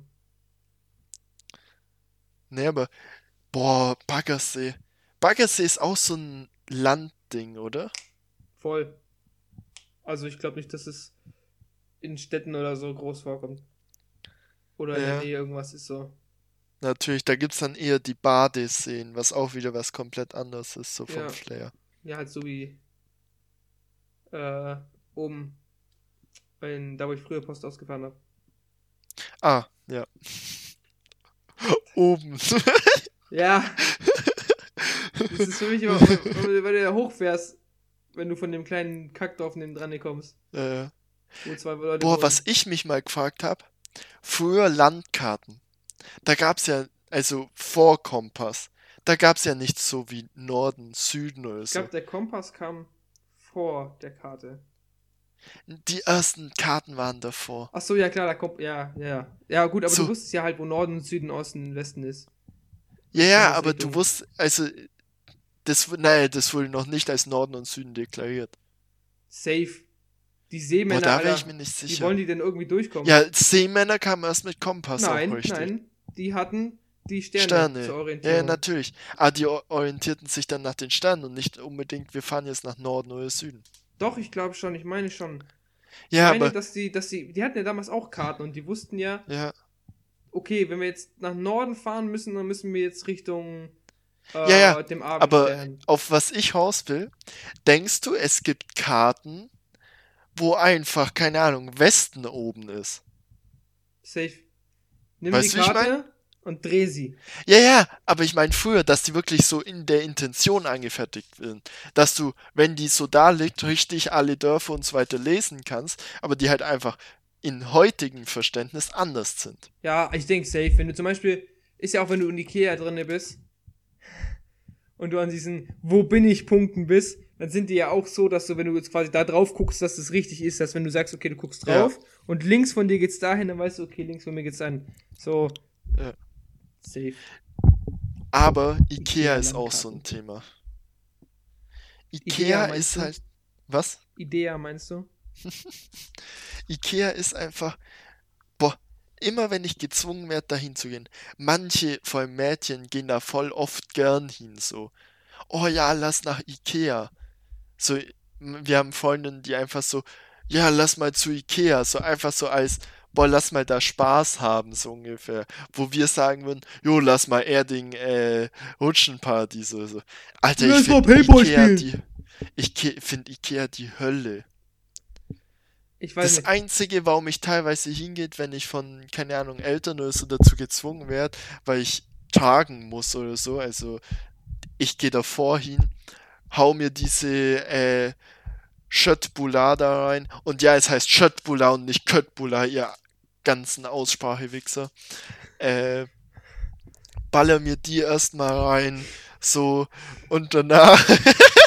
ne, aber, boah, Baggersee. Baggersee ist auch so ein Landding, oder? Voll. Also ich glaube nicht, dass es in Städten oder so groß vorkommt. Oder in Ja. der Nähe irgendwas ist so. Natürlich, da gibt's dann eher die Badeseen, was auch wieder was komplett anderes ist, so vom Ja. Flair. Ja, halt so wie äh, oben in, da wo ich früher Post ausgefahren habe. Ah, ja. Oben. Ja. Das ist für mich immer, wenn, wenn du da hochfährst, wenn du von dem kleinen Kackdorf neben dran kommst. Äh, boah, wohnen. was ich mich mal gefragt habe, früher Landkarten. Da gab's ja, Also vor Kompass. Da gab es ja nichts so wie Norden, Süden oder Ich so. glaube, der Kompass kam vor der Karte. Die ersten Karten waren davor. Ach so, ja klar, da kommt, ja, ja, ja. Ja gut, aber So. du wusstest ja halt, wo Norden, Süden, Osten, Westen ist. Ja, ja, aber du wusst, also, das, nein, das wurde noch nicht als Norden und Süden deklariert. Safe. Die Boah, Seemänner, da wäre ich mir nicht wie sicher. wollen die denn irgendwie durchkommen? Ja, Seemänner kamen erst mit Kompass nein, auch richtig. nein, die hatten die Sterne, Sterne. zur Ja, Orientierung. ja, natürlich. Aber die o- orientierten sich dann nach den Sternen und nicht unbedingt, wir fahren jetzt nach Norden oder Süden. Doch, ich glaube schon, ich meine schon. Ja, ich meine, aber, dass die, dass die, die hatten ja damals auch Karten und die wussten ja, ja, okay, wenn wir jetzt nach Norden fahren müssen, dann müssen wir jetzt Richtung äh, Ja, ja, dem aber Abendstern. auf was ich raus will, denkst du, es gibt Karten, wo einfach, keine Ahnung, Westen oben ist? Safe. Nimm Weißt die wie ich Karte und dreh sie. Ja, ja, aber ich meine früher, dass die wirklich so in der Intention angefertigt sind. Dass du, wenn die so da liegt, richtig alle Dörfer und so weiter lesen kannst, aber die halt einfach in heutigem Verständnis anders sind. Ja, ich denke safe. Wenn du zum Beispiel, ist ja auch wenn du in Ikea drinne bist und du an diesen Wo bin ich Punkten bist, dann sind die ja auch so, dass du, wenn du jetzt quasi da drauf guckst, dass das richtig ist, dass wenn du sagst, okay, du guckst Ja. drauf und links von dir geht's dahin, dann weißt du, okay, links von mir geht's an. So. Ja. Safe. Aber Ikea Ikea ist auch so ein. Thema. Ikea, ist du? halt. Was? Idea, meinst du? Ikea ist einfach. Immer wenn ich gezwungen werde, dahin zu gehen. Manche, vor allem Mädchen, gehen da voll oft gern hin, so. Oh ja, lass nach Ikea. So, wir haben Freundinnen, die einfach so, ja, lass mal zu Ikea. So einfach so als, boah, lass mal da Spaß haben, so ungefähr. Wo wir sagen würden, jo, lass mal Erding, äh, Rutschenparty, so, so. Alter, ich finde Ikea die, ich finde Ikea die Hölle. Das nicht. Einzige, warum ich teilweise hingeht, wenn ich von, keine Ahnung, Eltern oder so dazu gezwungen werde, weil ich tagen muss oder so, also ich gehe davor hin, hau mir diese äh, Schöttbula da rein und ja, es heißt Schöttbula und nicht Köttbula, ihr ganzen Aussprachewichser. Äh, baller mir die erstmal rein, so und danach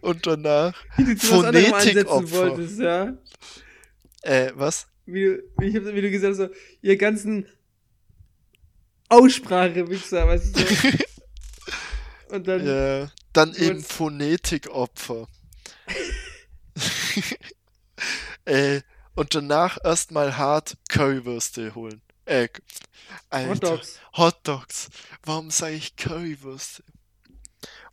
und danach Phonetikopfer. wolltest, ja. äh, was? Wie du, ich hab, wie du gesagt hast, so, ihr ganzen Aussprache-Wichser, weißt du so. Und dann, Ja, dann eben Phonetikopfer. äh, und danach erstmal hart Currywürste holen. Äh, Alter. Hotdogs. Hotdogs. Warum sage ich Currywürste?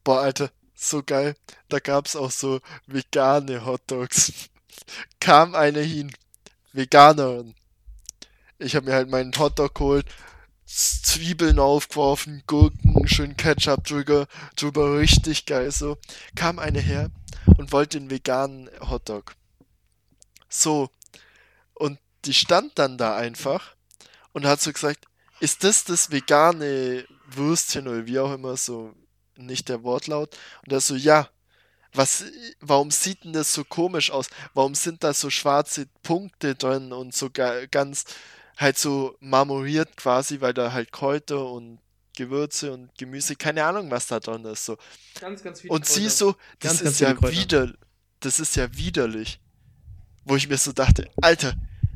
Boah, Alter, so geil. Da gab's auch so vegane Hotdogs. Kam eine hin. Veganerin. Ich habe mir halt meinen Hotdog geholt, Zwiebeln aufgeworfen, Gurken, schön Ketchup drüber, drüber, richtig geil so. Kam eine her und wollte den veganen Hotdog. So. Und die stand dann da einfach und hat so gesagt, ist das das vegane Würstchen oder wie auch immer, so nicht der Wortlaut? Und er so, ja. Was, warum sieht denn das so komisch aus? Warum sind da so schwarze Punkte drin und so ga, ganz halt so marmoriert quasi, weil da halt Kräuter und Gewürze und Gemüse, keine Ahnung, was da drin ist, so. Ganz, ganz viele Und sie so, das Ganz, ganz ist ja viele Kräuter. wieder, das ist ja widerlich. Wo ich mir so dachte, Alter,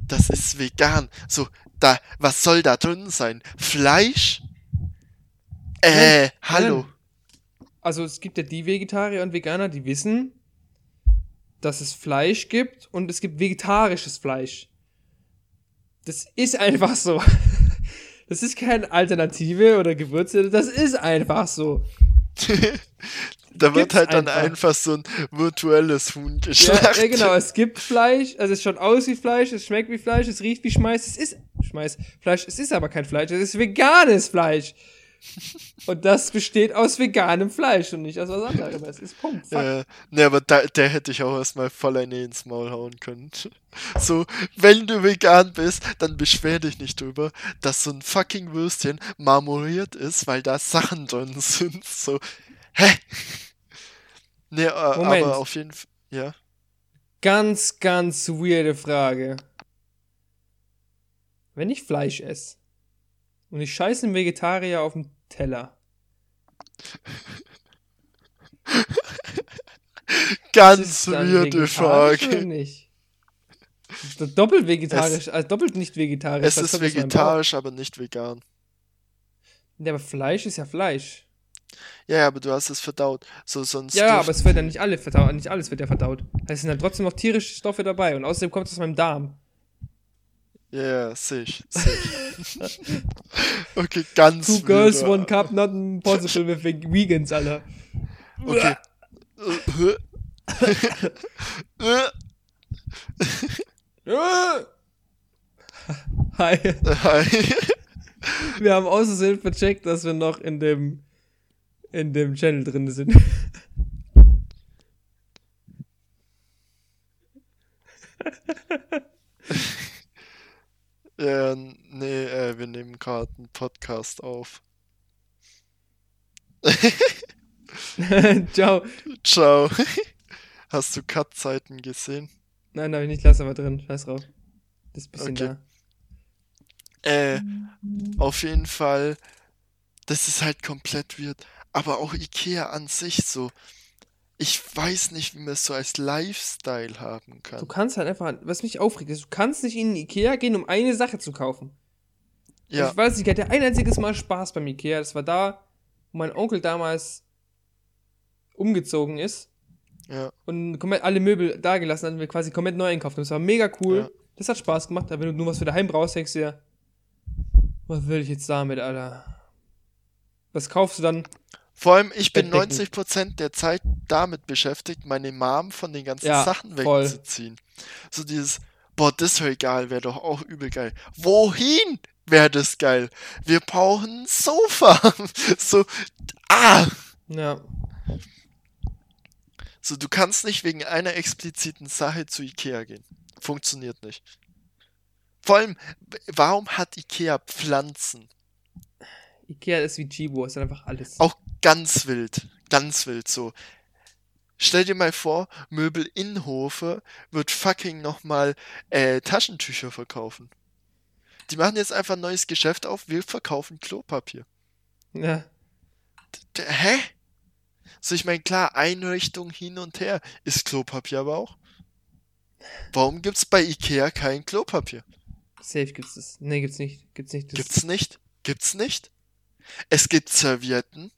das ist vegan. So, da, was soll da drin sein? Fleisch? Äh, hallo. Nein. Also es gibt ja die Vegetarier und Veganer, die wissen, dass es Fleisch gibt und es gibt vegetarisches Fleisch. Das ist einfach so. Das ist keine Alternative oder Gewürze, das ist einfach so. Da wird halt dann einfach. einfach so ein virtuelles Huhn Ja, geschlachtet. ja, genau, es gibt Fleisch, also es schaut aus wie Fleisch, es schmeckt wie Fleisch, es riecht wie Schmeiß, es ist Schmeiß, Fleisch, es ist aber kein Fleisch, es ist veganes Fleisch. Und das besteht aus veganem Fleisch und nicht aus was anderem. Es ist Punkt. Fuck. Äh, ne, aber da, der hätte ich auch erstmal voll eine ins Maul hauen können. So, wenn du vegan bist, dann beschwer dich nicht drüber, dass so ein fucking Würstchen marmoriert ist, weil da Sachen drin sind. So, hä? Ne, äh, aber auf jeden Fall, ja. Ganz, ganz weirde Frage. Wenn ich Fleisch esse, Und ich scheiße einen Vegetarier auf den Teller. Ganz weirde Frage. nicht? Ist das Doppelt vegetarisch, also doppelt nicht vegetarisch. Es ist vegetarisch, aber nicht vegan. Ja, aber Fleisch ist ja Fleisch. Ja, ja, aber du hast es verdaut. So, sonst. Ja, aber es wird ja nicht alle verdaut, nicht alles wird ja verdaut. Es sind dann trotzdem noch tierische Stoffe dabei und außerdem kommt es aus meinem Darm. Ja, ja, sehe ich. Seh ich. okay, ganz Two girls, one cup, not impossible with ve- vegans, Alter. Okay. Hi. Hi. Wir haben außersehen vercheckt, dass wir noch in dem in dem Channel drin sind. Ja, nee, äh, wir nehmen gerade einen Podcast auf. Ciao. Ciao. Hast du Cut-Zeiten gesehen? Nein, habe ich nicht, lass aber drin. Scheiß drauf. Das ist ein bisschen Okay. Äh, auf jeden Fall, das ist halt komplett weird. Aber auch Ikea an sich so. Ich weiß nicht, wie man es so als Lifestyle haben da. Du kann. kannst halt einfach, was mich aufregt, ist, du kannst nicht in den Ikea gehen, um eine Sache zu kaufen. Ja, Ich weiß nicht, ich hatte ein einziges Mal Spaß beim Ikea. Das war da, wo mein Onkel damals umgezogen ist ja, und komplett alle Möbel da gelassen hat und wir quasi komplett neu einkauft haben. Das war mega cool. Ja. Das hat Spaß gemacht, aber wenn du nur was für daheim brauchst, denkst du dir, was will ich jetzt damit, Alter? Was kaufst du dann? Vor allem, ich bin Bettdecken. 90% der Zeit damit beschäftigt, meine Mom von den ganzen Ja, Sachen voll. wegzuziehen. So dieses, boah, das wäre geil, wäre doch auch übel geil. Wohin wäre das geil? Wir brauchen ein Sofa. So, ah! Ja. So, du kannst nicht wegen einer expliziten Sache zu Ikea gehen. Funktioniert nicht. Vor allem, warum hat Ikea Pflanzen? Ikea ist wie Chibo, ist einfach alles. Auch ganz wild. Ganz wild so. Stell dir mal vor, Möbel Innhofe wird fucking nochmal äh, Taschentücher verkaufen. Die machen jetzt einfach ein neues Geschäft auf, wir verkaufen Klopapier. Ja. D hä? So, ich meine, klar, Einrichtung hin und her ist Klopapier aber auch. Warum gibt's bei Ikea kein Klopapier? Safe gibt's das. Nee, gibt's nicht. Gibt's nicht. Das Gibt's nicht? Gibt's nicht? Es gibt Servietten,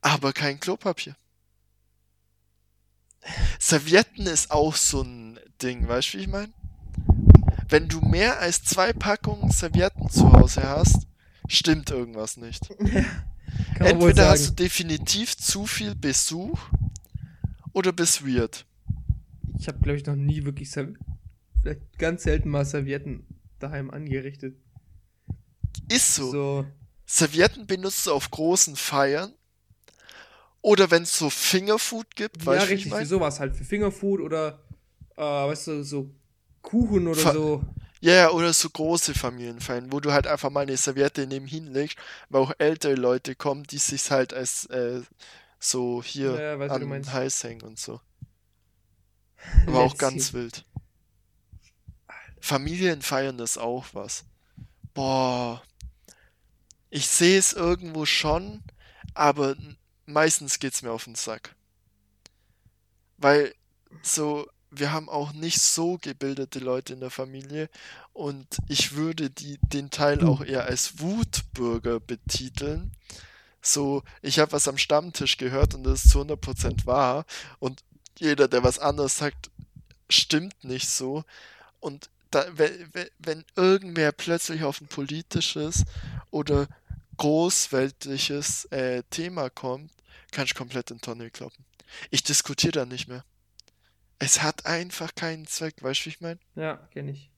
aber kein Klopapier. Servietten ist auch so ein Ding, weißt du, wie ich meine? Wenn du mehr als zwei Packungen Servietten zu Hause hast, stimmt irgendwas nicht. Entweder hast du definitiv zu viel Besuch oder bist weird. Ich habe, glaube ich, noch nie wirklich Serv vielleicht ganz selten mal Servietten daheim angerichtet. Ist so. So. Servietten benutzt du auf großen Feiern oder wenn es so Fingerfood gibt, Ja, weißt du, wie ich richtig, für sowas halt. Für Fingerfood oder, äh, weißt du, so Kuchen oder Fa- so. Ja, ja, oder so große Familienfeiern, wo du halt einfach mal eine Serviette nebenhin legst, weil auch ältere Leute kommen, die sich halt als äh, so hier Ja, ja, weiß, den Hals hängen und so. Aber auch ganz see. wild. Familienfeiern ist auch was. Boah. Ich sehe es irgendwo schon, aber meistens geht's mir auf den Sack. Weil so, wir haben auch nicht so gebildete Leute in der Familie und ich würde die, den Teil auch eher als Wutbürger betiteln. So, ich habe was am Stammtisch gehört und das ist zu 100% wahr und jeder, der was anderes sagt, stimmt nicht so. Und da, wenn, wenn- irgendwer plötzlich auf ein politisches oder großweltliches äh, Thema kommt, kann ich komplett in Tonne kloppen. Ich diskutiere da nicht mehr. Es hat einfach keinen Zweck, weißt du, wie ich meine? Ja, kenne ich.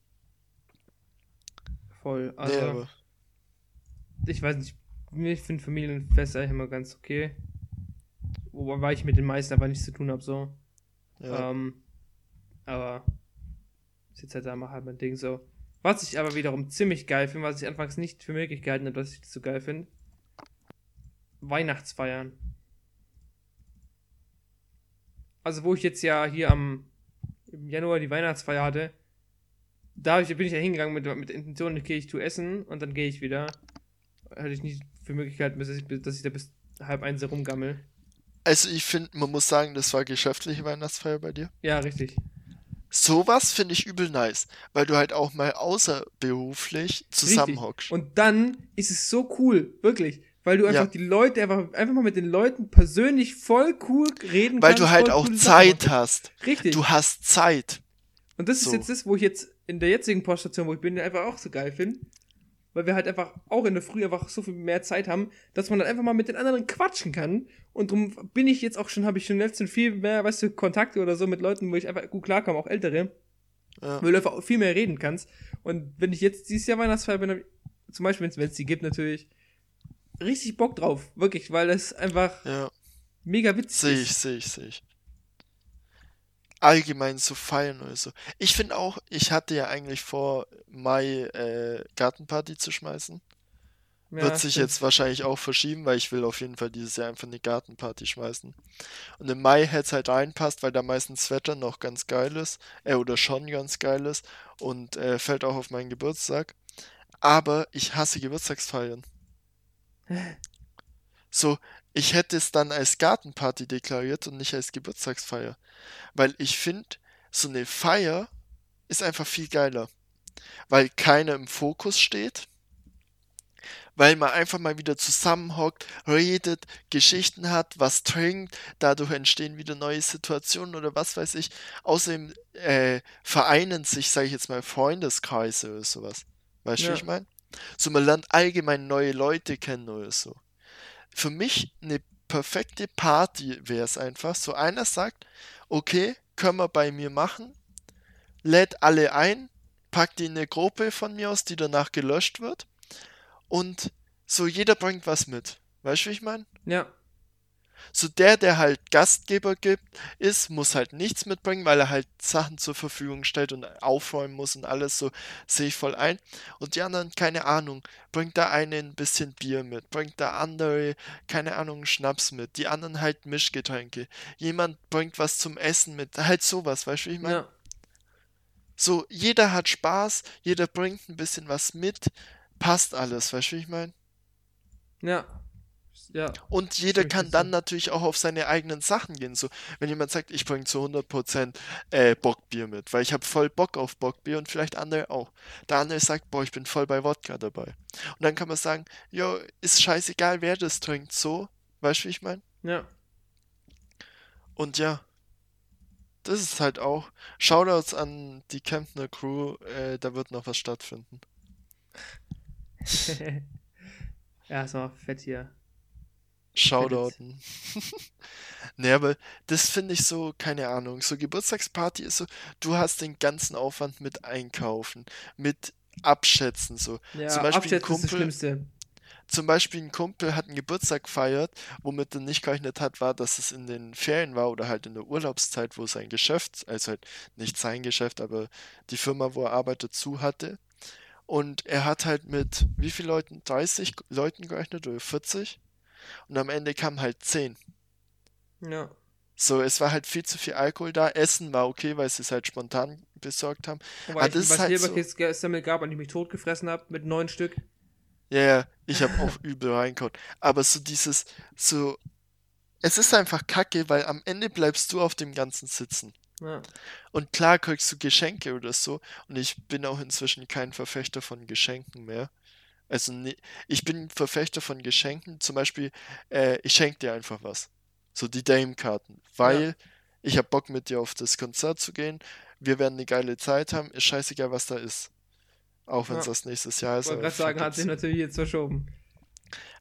Voll. Nee, Also, aber ich weiß nicht. Ich finde Familienfeste eigentlich immer ganz okay. Wobei ich mit den meisten einfach nichts zu tun habe, so. ja. Ähm, aber ist jetzt halt da mal halt mein Ding so. Was ich aber wiederum ziemlich geil finde, was ich anfangs nicht für möglich gehalten habe, dass ich das so geil finde. Weihnachtsfeiern. Also wo ich jetzt ja hier am im Januar die Weihnachtsfeier hatte, da bin ich ja hingegangen mit, mit der Intention, okay, ich tue Essen und dann gehe ich wieder. hatte ich nicht für Möglichkeit, dass ich, dass ich da bis halb eins herumgammel. Also ich finde, man muss sagen, das war geschäftliche Weihnachtsfeier bei dir. Ja, richtig. Sowas finde ich übel nice, weil du halt auch mal außerberuflich zusammenhockst. Und dann ist es so cool, wirklich. Weil du einfach Ja. die Leute, einfach, einfach mal mit den Leuten persönlich voll cool reden Weil kannst. du halt auch Sachen Zeit hast. Richtig. Du hast Zeit. Und das ist So. jetzt das, wo ich jetzt in der jetzigen Poststation, wo ich bin, einfach auch so geil finde. Weil wir halt einfach auch in der Früh einfach so viel mehr Zeit haben, dass man dann einfach mal mit den anderen quatschen kann. Und darum bin ich jetzt auch schon, habe ich schon letztens viel mehr, weißt du, Kontakte oder so mit Leuten, wo ich einfach gut klarkomme, auch ältere, Ja. weil du einfach viel mehr reden kannst. Und wenn ich jetzt dieses Jahr Weihnachtsfeier bin, ich, zum Beispiel, wenn es die gibt, natürlich, richtig Bock drauf. Wirklich, weil es einfach Ja, mega witzig sehe ist. ich, sehe ich, sehe ich. Allgemein so feiern oder so. Ich finde auch, ich hatte ja eigentlich vor, Mai äh, Gartenparty zu schmeißen. Ja, Wird sich stimmt. jetzt wahrscheinlich auch verschieben, weil ich will auf jeden Fall dieses Jahr einfach eine Gartenparty schmeißen. Und im Mai hätte es halt reinpasst, weil da meistens Wetter noch ganz geil ist, äh, oder schon ganz geil ist und äh, fällt auch auf meinen Geburtstag. Aber ich hasse Geburtstagsfeiern. So, ich hätte es dann als Gartenparty deklariert und nicht als Geburtstagsfeier. Weil ich finde, so eine Feier ist einfach viel geiler. Weil keiner im Fokus steht weil man einfach mal wieder zusammenhockt, redet, Geschichten hat, was trinkt, dadurch entstehen wieder neue Situationen oder was weiß ich. Außerdem äh, vereinen sich, sage ich jetzt mal, Freundeskreise oder sowas. Weißt du, Ja. wie ich meine? So, man lernt allgemein neue Leute kennen oder so. Für mich eine perfekte Party wäre es einfach. So einer sagt, okay, können wir bei mir machen, lädt alle ein, packt die in eine Gruppe von mir aus, die danach gelöscht wird. Und so jeder bringt was mit. Weißt du, wie ich meine? Ja, So der, der halt Gastgeber gibt, ist, muss halt nichts mitbringen, weil er halt Sachen zur Verfügung stellt und aufräumen muss und alles so, sehe ich voll ein. Und die anderen, keine Ahnung, bringt da eine ein bisschen Bier mit, bringt da andere, keine Ahnung, Schnaps mit, die anderen halt Mischgetränke. Jemand bringt was zum Essen mit, halt sowas, weißt du, wie ich meine? ja, So, jeder hat Spaß, jeder bringt ein bisschen was mit, passt alles, weißt du, wie ich meine? ja. Ja, Und jeder kann dann natürlich auch auf seine eigenen Sachen gehen. So, wenn jemand sagt, ich bringe zu 100% äh, Bockbier mit, weil ich habe voll Bock auf Bockbier und vielleicht andere auch. Der andere sagt, boah, ich bin voll bei Wodka dabei. Und dann kann man sagen, jo, ist scheißegal, wer das trinkt, so. Weißt du, wie ich meine? ja. Und ja, das ist halt auch. Shoutouts an die Kempner Crew, äh, da wird noch was stattfinden. ja, ist mal fett hier. Shoutouten. Nee, aber das finde ich so, keine Ahnung. So Geburtstagsparty ist so, du hast den ganzen Aufwand mit einkaufen, mit abschätzen so. Ja, Zum Beispiel ein Abschätzen ist das Kumpel, Schlimmste. zum Beispiel ein Kumpel hat einen Geburtstag gefeiert, womit er nicht gerechnet hat, war, dass es in den Ferien war oder halt in der Urlaubszeit, wo sein Geschäft, also halt nicht sein Geschäft, aber die Firma, wo er arbeitet, zu hatte. Und er hat halt mit wie vielen Leuten? 30 Leuten gerechnet oder 40? Und am Ende kamen halt 10. Ja. So, es war halt viel zu viel Alkohol da. Essen war okay, weil sie es halt spontan besorgt haben. Wobei Ah, ich das ist was halt so. Leberkäse-Semmel gab und ich mich totgefressen habe mit neun Stück. Ja, ja, ich habe auch übel reingehauen. Aber so dieses, so, es ist einfach kacke, weil am Ende bleibst du auf dem Ganzen sitzen. Ja. Und klar kriegst du Geschenke oder so. Und ich bin auch inzwischen kein Verfechter von Geschenken mehr. Also, ich bin ein Verfechter von Geschenken. Zum Beispiel, äh, ich schenke dir einfach was. So die Dame-Karten. Weil ich habe Bock mit dir auf das Konzert zu gehen. Wir werden eine geile Zeit haben. Ist scheißegal, was da ist. Auch wenn es Ja. das nächstes Jahr Ich ist. wollte gerade sagen, hat sich natürlich jetzt verschoben.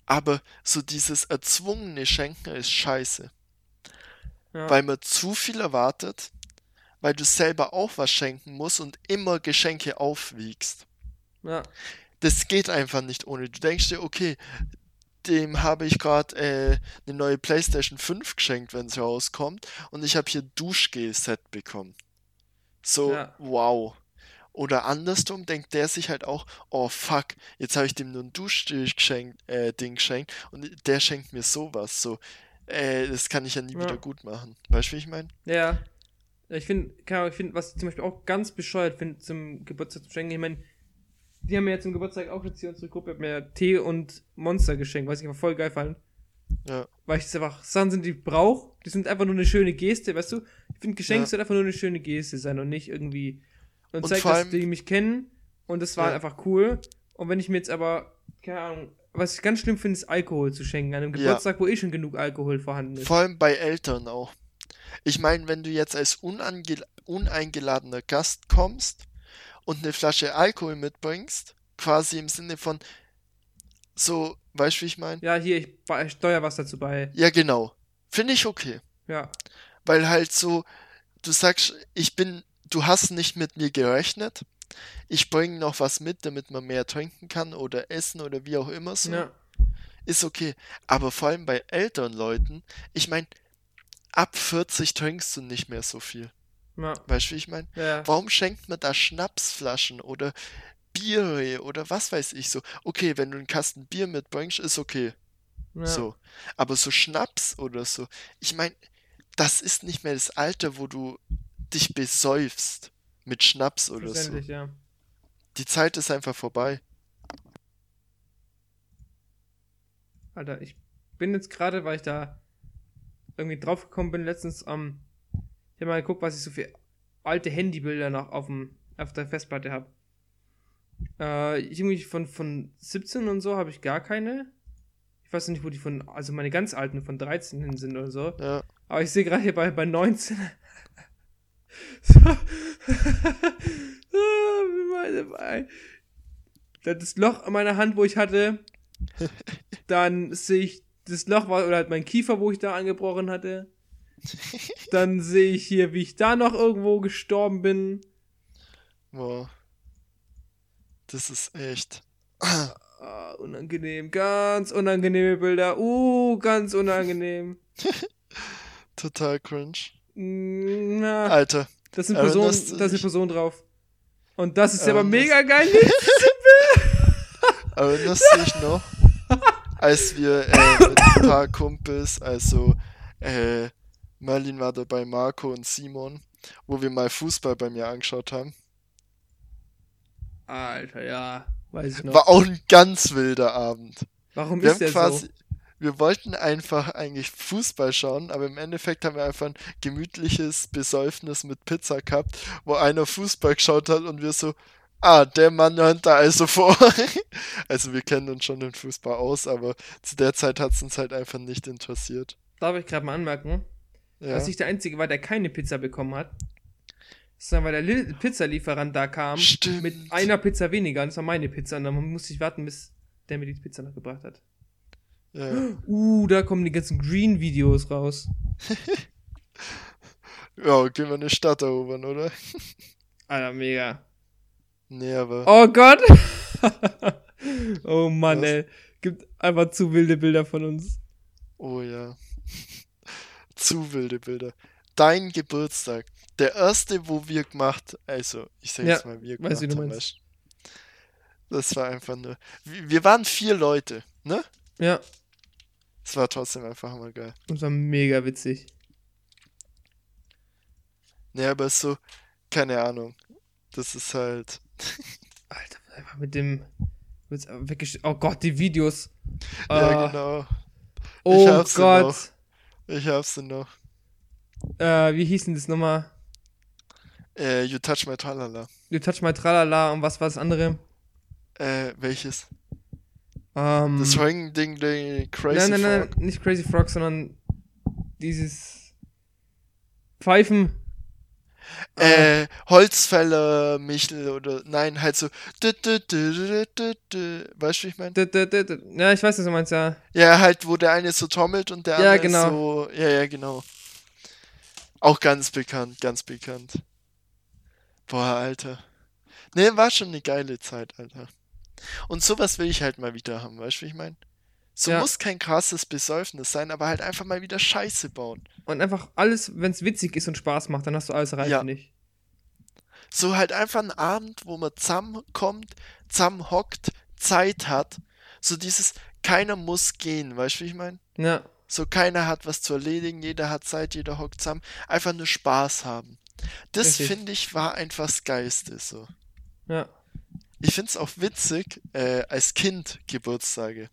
Aber so dieses erzwungene Schenken ist scheiße. Ja. Weil man zu viel erwartet, weil du selber auch was schenken musst und immer Geschenke aufwiegst. ja. Das geht einfach nicht ohne. Du denkst dir, okay, dem habe ich gerade äh, eine neue PlayStation 5 geschenkt, wenn sie rauskommt, und ich habe hier Duschgel-Set bekommen. So, Ja. wow. Oder andersrum denkt der sich halt auch, oh fuck, jetzt habe ich dem nur ein Duschgel geschenkt, äh, Ding geschenkt und der schenkt mir sowas. So, äh, das kann ich ja nie Ja. wieder gut machen. Weißt du, wie ich meine? Ja. Ich finde, ich finde, was ich zum Beispiel auch ganz bescheuert finde zum Geburtstag zu schenken, ich meine, die haben mir jetzt zum Geburtstag auch jetzt hier unsere Gruppe hat mir Tee und Monster geschenkt, was ich einfach voll geil fand. Ja. Weil ich das einfach Sachen sind, die ich brauche. Die sind einfach nur eine schöne Geste, weißt du? Ich finde, Geschenke Ja. soll einfach nur eine schöne Geste sein und nicht irgendwie. Und, Und zeigt, dass die mich kennen. Und das war Ja. einfach cool. Und wenn ich mir jetzt aber, keine Ahnung, was ich ganz schlimm finde, ist Alkohol zu schenken. An einem Ja. Geburtstag, wo eh schon genug Alkohol vorhanden ist. Vor allem bei Eltern auch. Ich meine, wenn du jetzt als uneingeladener Gast kommst und eine Flasche Alkohol mitbringst, quasi im Sinne von so, weißt du, wie ich meine? Ja, hier, ich, ich steuer was dazu bei. Ja, genau. Finde ich okay. Ja. Weil halt so, du sagst, ich bin, du hast nicht mit mir gerechnet. Ich bringe noch was mit, damit man mehr trinken kann oder essen oder wie auch immer so. Ja. Ist okay. Aber vor allem bei älteren Leuten, ich meine, ab 40 trinkst du nicht mehr so viel. Ja. Weißt du, wie ich meine? Ja. Warum schenkt man da Schnapsflaschen oder Biere oder was weiß ich so? Okay, wenn du einen Kasten Bier mitbringst, ist okay. ja. So. Aber so Schnaps oder so, ich meine, das ist nicht mehr das Alter, wo du dich besäufst mit Schnaps oder so. Ja. Die Zeit ist einfach vorbei. Alter, ich bin jetzt gerade, weil ich da irgendwie draufgekommen bin, letztens am. Ich habe mal geguckt, was ich so für alte Handybilder noch auf, dem, auf der Festplatte habe. Äh, irgendwie von, von 17 und so habe ich gar keine. Ich weiß nicht, wo die von, also meine ganz alten von 13 hin sind oder so. Ja. Aber ich sehe gerade hier bei, bei 19. so. Das Loch an meiner Hand, wo ich hatte. Dann sehe ich das Loch, war, oder halt mein Kiefer, wo ich da angebrochen hatte. Dann sehe ich hier, wie ich da noch irgendwo gestorben bin. Boah. Das ist echt. Ah, unangenehm, ganz unangenehme Bilder. Uh, ganz unangenehm. Total cringe. Na, Alter, das sind Personen, du da ist eine dich- Person drauf. Und das ist aber mega geil. erinnerst du dich noch, als wir äh, mit ein paar Kumpels, also äh, Merlin war dabei, Marco und Simon, wo wir mal Fußball bei mir angeschaut haben? Alter, ja. Weiß ich noch. War auch ein ganz wilder Abend. Warum Wir ist der quasi, so? wir wollten einfach eigentlich Fußball schauen, aber im Endeffekt haben wir einfach ein gemütliches Besäufnis mit Pizza gehabt, wo einer Fußball geschaut hat und wir so, ah, der Mann hört da also vor. Also wir kennen uns schon den Fußball aus, aber zu der Zeit hat es uns halt einfach nicht interessiert. Darf ich gerade mal anmerken, Ja. dass ich der Einzige war, der keine Pizza bekommen hat. Sondern weil der Li Pizzalieferant da kam Stimmt. mit einer Pizza weniger. Und das war meine Pizza. Und dann musste ich warten, bis der mir die Pizza noch gebracht hat. ja. Uh, da kommen die ganzen Green-Videos raus. ja, gehen wir eine Stadt erobern, oder? Alter, mega. Nee, aber Oh Gott! oh Mann, Was? ey. Gibt einfach zu wilde Bilder von uns. Oh ja. Zu wilde Bilder. Dein Geburtstag. Der erste, wo wir gemacht, also ich sag Ja, jetzt mal, wir gemacht weiß, wie du meinst. Das war einfach nur. Wir waren vier Leute, ne? Ja, Es war trotzdem einfach mal geil. das war mega witzig. Ne, aber so, keine Ahnung. Das ist halt. Alter, einfach mit dem. Oh Gott, die Videos. Ja, Ah, genau. Oh Gott. noch. Ich hab's denn noch. Äh, wie hieß denn das nochmal? Äh, You Touch My Tralala. You Touch My Tralala und was war das andere? Äh, welches? Ähm, Das Ring-Ding, Ding, Crazy nein, nein, nein, Frog. nicht Crazy Frog, sondern dieses Pfeifen. Äh, Holzfäller, Michel oder nein, halt so. Weißt du, wie ich meine? Ja, ich weiß, was du meinst, ja. Ja, halt, wo der eine so trommelt und der Ja, andere genau. so. Ja, ja, genau. Auch ganz bekannt, ganz bekannt. Boah, Alter. Ne, war schon eine geile Zeit, Alter. Und sowas will ich halt mal wieder haben, weißt du, wie ich meine? So Ja. muss kein krasses Besäufnis sein, aber halt einfach mal wieder Scheiße bauen. Und einfach alles, wenn es witzig ist und Spaß macht, dann hast du alles erreicht, Ja. ich. So halt einfach ein Abend, wo man zusammenkommt, zusammen hockt, Zeit hat. So dieses, keiner muss gehen, weißt du, wie ich meine? Ja, So keiner hat was zu erledigen, jeder hat Zeit, jeder hockt zusammen. Einfach nur Spaß haben. Das finde ich war einfach das Geiste so. ja. ich finde es auch witzig, äh, als Kind Geburtstage.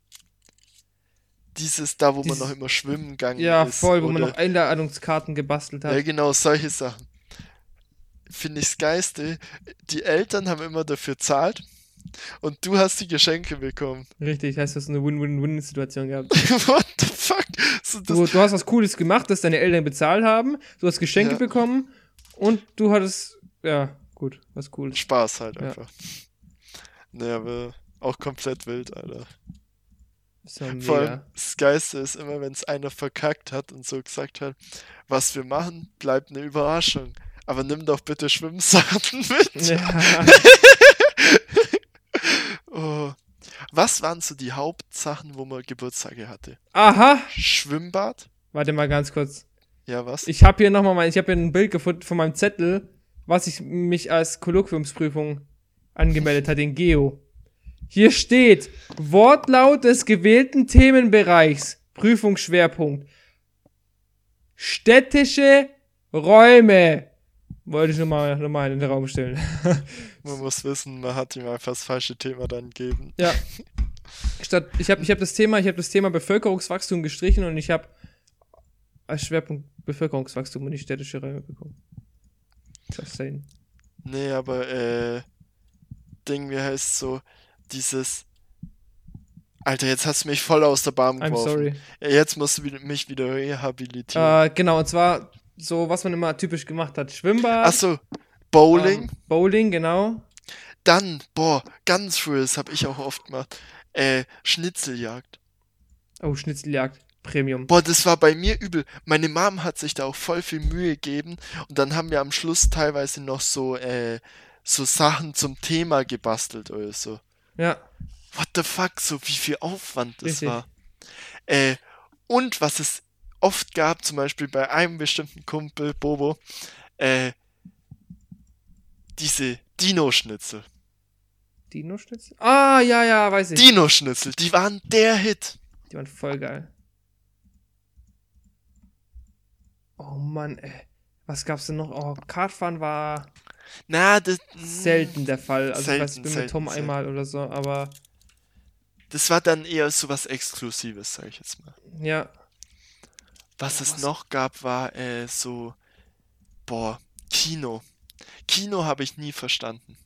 Dieses da, wo man Dieses- noch immer schwimmen gegangen Ja, ist. voll, wo man noch Einladungskarten gebastelt hat. Ja, genau, solche Sachen. Finde ich's geilste. Die Eltern haben immer dafür zahlt und du hast die Geschenke bekommen. Richtig, heißt das eine Win-Win-Win-Situation gehabt. What the fuck? So, Du, du hast was Cooles gemacht, das deine Eltern bezahlt haben, du hast Geschenke Ja. bekommen und du hattest, ja, gut, was Cooles. Spaß halt Ja. einfach. Nee, aber auch komplett wild, Alter. Mega. das Geiste ist immer, wenn es einer verkackt hat und so gesagt hat, was wir machen, bleibt eine Überraschung. Aber nimm doch bitte Schwimmsachen mit. Ja. Oh. Was waren so die Hauptsachen, wo man Geburtstage hatte? Aha! Schwimmbad? Warte mal ganz kurz. Ja, was? Ich habe hier nochmal mein, ich habe hier ein Bild gefunden von meinem Zettel, was ich mich als Kolloquiumsprüfung angemeldet hat in Geo. Hier steht Wortlaut des gewählten Themenbereichs, Prüfungsschwerpunkt. Städtische Räume. Wollte ich nur mal, nur mal in den Raum stellen. Man muss wissen, man hat ihm einfach das falsche Thema dann gegeben. Ja. Statt, ich habe ich hab das Thema, ich habe das Thema Bevölkerungswachstum gestrichen und ich habe als Schwerpunkt Bevölkerungswachstum und nicht städtische Räume bekommen. Just saying. Nee, aber äh, Ding, wie heißt so, dieses. Alter, jetzt hast du mich voll aus der Bahn I'm geworfen. sorry. Ja, Jetzt musst du mich wieder rehabilitieren. Äh, genau, und zwar so, was man immer typisch gemacht hat. Schwimmbad. Achso, Bowling. ähm, Bowling, genau. Dann, boah, ganz früh, das habe ich auch oft gemacht. Äh, Schnitzeljagd. Oh, Schnitzeljagd. Premium. Boah, das war bei mir übel. Meine Mom hat sich da auch voll viel Mühe gegeben und dann haben wir am Schluss teilweise noch so, äh, so Sachen zum Thema gebastelt oder so. Ja. What the fuck, so wie viel Aufwand das Richtig. war. Äh, und was es oft gab, zum Beispiel bei einem bestimmten Kumpel, Bobo, äh, diese Dino-Schnitzel. Dino-Schnitzel? Ah, ja, ja, weiß ich. Dino-Schnitzel, die waren der Hit. Die waren voll geil. Oh Mann, ey. Was gab's denn noch? Oh, Kartfahren war Na, das, selten der Fall. Also ich weiß, ich Selten, bin mit selten, Tom selten. einmal oder so, aber das war dann eher so was Exklusives, sag ich jetzt mal. ja. Was es Was- noch gab, war äh, so, boah, Kino. Kino habe ich nie verstanden.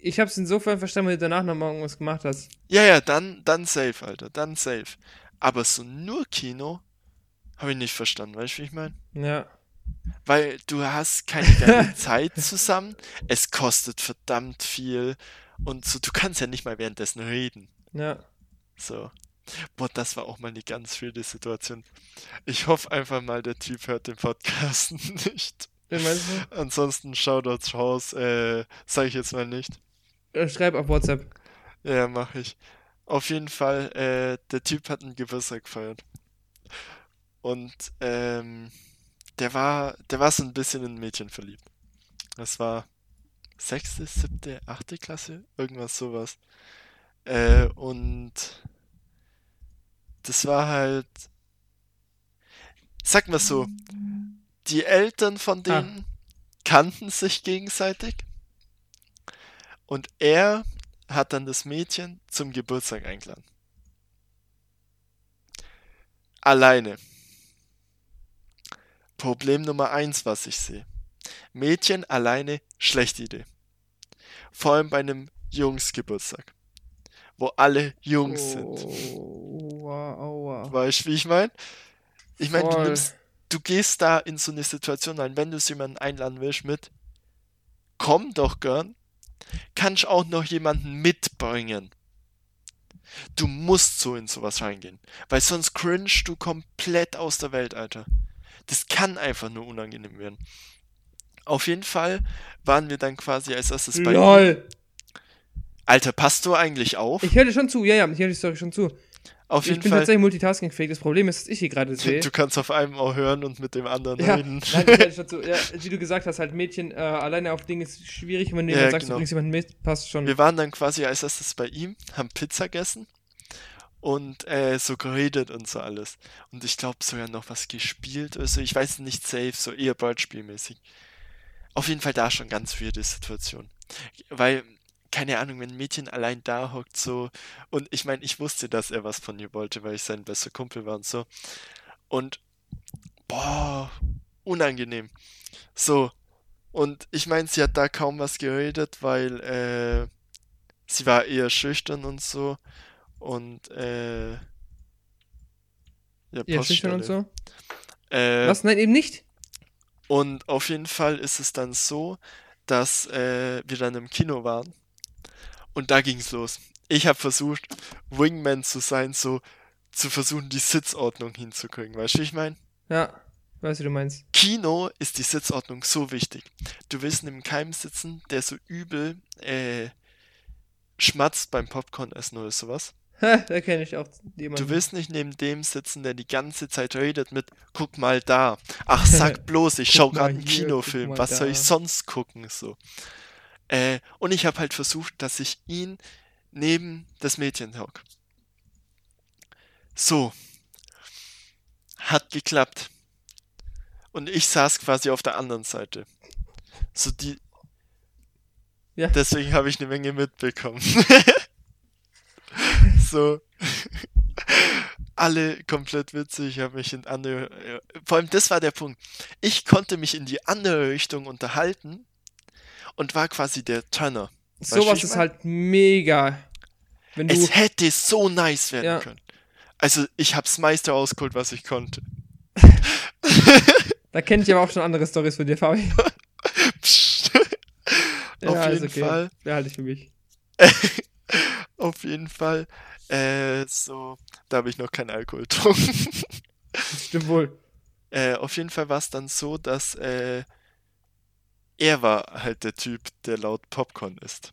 Ich hab's insofern verstanden, weil du danach noch mal irgendwas gemacht hast. Ja, ja, dann, dann safe, Alter, dann safe. Aber so nur Kino habe ich nicht verstanden, weißt du, wie ich meine? Ja. Weil du hast keine Zeit zusammen, es kostet verdammt viel und so, du kannst ja nicht mal währenddessen reden. Ja. So. Boah, das war auch mal eine ganz wilde Situation. Ich hoffe einfach mal, der Typ hört den Podcast nicht. Wen meinst du? Ansonsten Shoutouts raus, äh, sag ich jetzt mal nicht. Äh, Schreib auf WhatsApp. Ja, mach ich. Auf jeden Fall, äh, der Typ hat einen Geburtstag gefeiert. Und, ähm, der war, der war so ein bisschen in ein Mädchen verliebt. Das war sechste, siebte, achte Klasse, irgendwas sowas. Äh, und das war halt, sag mal so, die Eltern von Ah. denen kannten sich gegenseitig und er hat dann das Mädchen zum Geburtstag eingeladen. Alleine. Problem Nummer eins, was ich sehe. Mädchen alleine, schlechte Idee. Vor allem bei einem Jungsgeburtstag. Wo alle Jungs sind. Aua, aua. Weißt du, wie ich meine? Ich meine, du du gehst da in so eine Situation rein, wenn du es jemanden einladen willst mit, komm doch gern, kannst auch noch jemanden mitbringen. Du musst so in sowas reingehen, weil sonst cringe du komplett aus der Welt, Alter. Das kann einfach nur unangenehm werden. Auf jeden Fall waren wir dann quasi als erstes bei ihm. LOL. Alter, passt du eigentlich auf? Ich höre dir schon zu, ja, ja, ich höre die Story schon zu. auf Ich jeden bin Fall. tatsächlich multitaskingfähig. Das Problem ist, dass ich hier gerade sehe. Du kannst auf einem auch hören und mit dem anderen Ja, reden. nein, ich schon zu. Ja, wie du gesagt hast, halt Mädchen äh, alleine auf Dinge ist schwierig. Und wenn du Ja, jemand sagst, genau. du bringst jemanden mit, passt schon. Wir waren dann quasi als erstes bei ihm, haben Pizza gegessen und äh, so geredet und so alles. Und ich glaube sogar noch was gespielt oder so. Ich weiß nicht safe, so eher Brettspielmäßig. Auf jeden Fall da schon ganz weirde Situation. weil, keine Ahnung, wenn ein Mädchen allein da hockt, so, und ich meine, ich wusste, dass er was von ihr wollte, weil ich sein bester Kumpel war und so. Und, boah, unangenehm. So, und ich meine, sie hat da kaum was geredet, weil, äh, sie war eher schüchtern und so. Und, äh, ja, Ja, schüchtern und so. Äh, Was? Nein, eben nicht. Und auf jeden Fall ist es dann so, dass äh, wir dann im Kino waren und da ging's los. Ich habe versucht, Wingman zu sein, so zu versuchen, die Sitzordnung hinzukriegen. Weißt du, wie ich meine? Ja, weißt du, du meinst. Kino ist die Sitzordnung so wichtig. Du willst neben keinem sitzen, der so übel äh, schmatzt beim Popcorn essen oder sowas. Ha, da kenne ich auch Du jemanden. willst nicht neben dem sitzen, der die ganze Zeit redet mit Guck mal da. Ach, sag bloß, ich Guck schau mal gerade einen hier, Kinofilm. Was soll ich da. sonst gucken? So. Äh, und ich habe halt versucht, dass ich ihn neben das Mädchen hock. So. Hat geklappt. Und ich saß quasi auf der anderen Seite. So die. Ja. Deswegen habe ich eine Menge mitbekommen. so. Alle komplett witzig, ich habe mich in andere. Vor allem, das war der Punkt. Ich konnte mich in die andere Richtung unterhalten und war quasi der Turner. Sowas ist mein? halt mega. Wenn. Es hätte so nice werden Ja. können. Also, ich hab's meiste rausgeholt, was ich konnte. Da kenne ich aber auch schon andere Stories von dir, Fabi. Psst. Ja, Auf jeden Fall. Behalte ich für mich. Auf jeden Fall. Äh, so, da habe ich noch keinen Alkohol getrunken. Das stimmt wohl. Äh, auf jeden Fall war es dann so, dass äh, er war halt der Typ, der laut Popcorn isst.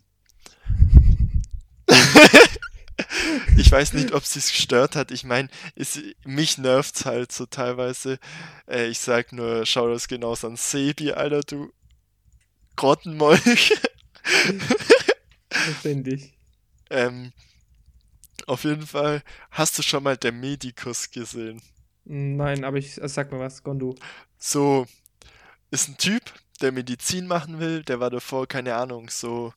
ich weiß nicht, ob sie es gestört hat. Ich meine, mich nervt's halt so teilweise. Äh, ich sag nur, schau das genauso an Sebi, Alter, du Grottenmolch. Verständlich. Ähm, auf jeden Fall, hast du schon mal der Medikus gesehen? Nein, aber ich also sag mal was, Gondu. So, ist ein Typ, der Medizin machen will, der war davor, keine Ahnung, so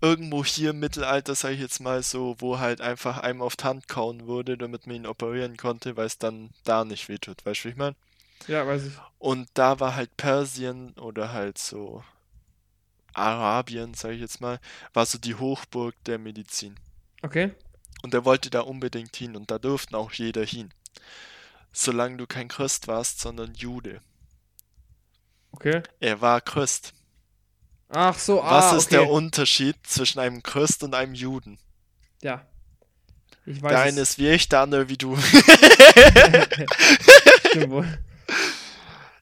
irgendwo hier im Mittelalter, sag ich jetzt mal so, wo halt einfach einem auf die Hand kauen wurde, damit man ihn operieren konnte, weil es dann da nicht wehtut, weißt du, wie ich meine? Ja, weiß ich. Und da war halt Persien oder halt so Arabien, sag ich jetzt mal, war so die Hochburg der Medizin. Okay. Und er wollte da unbedingt hin und da durften auch jeder hin. Solange du kein Christ warst, sondern Jude. Okay. Er war Christ. Ach so, Was ah, ist okay. der Unterschied zwischen einem Christ und einem Juden? Ja. Ich Der weiß eine es. ist wie ich, der andere wie du. Stimmt wohl.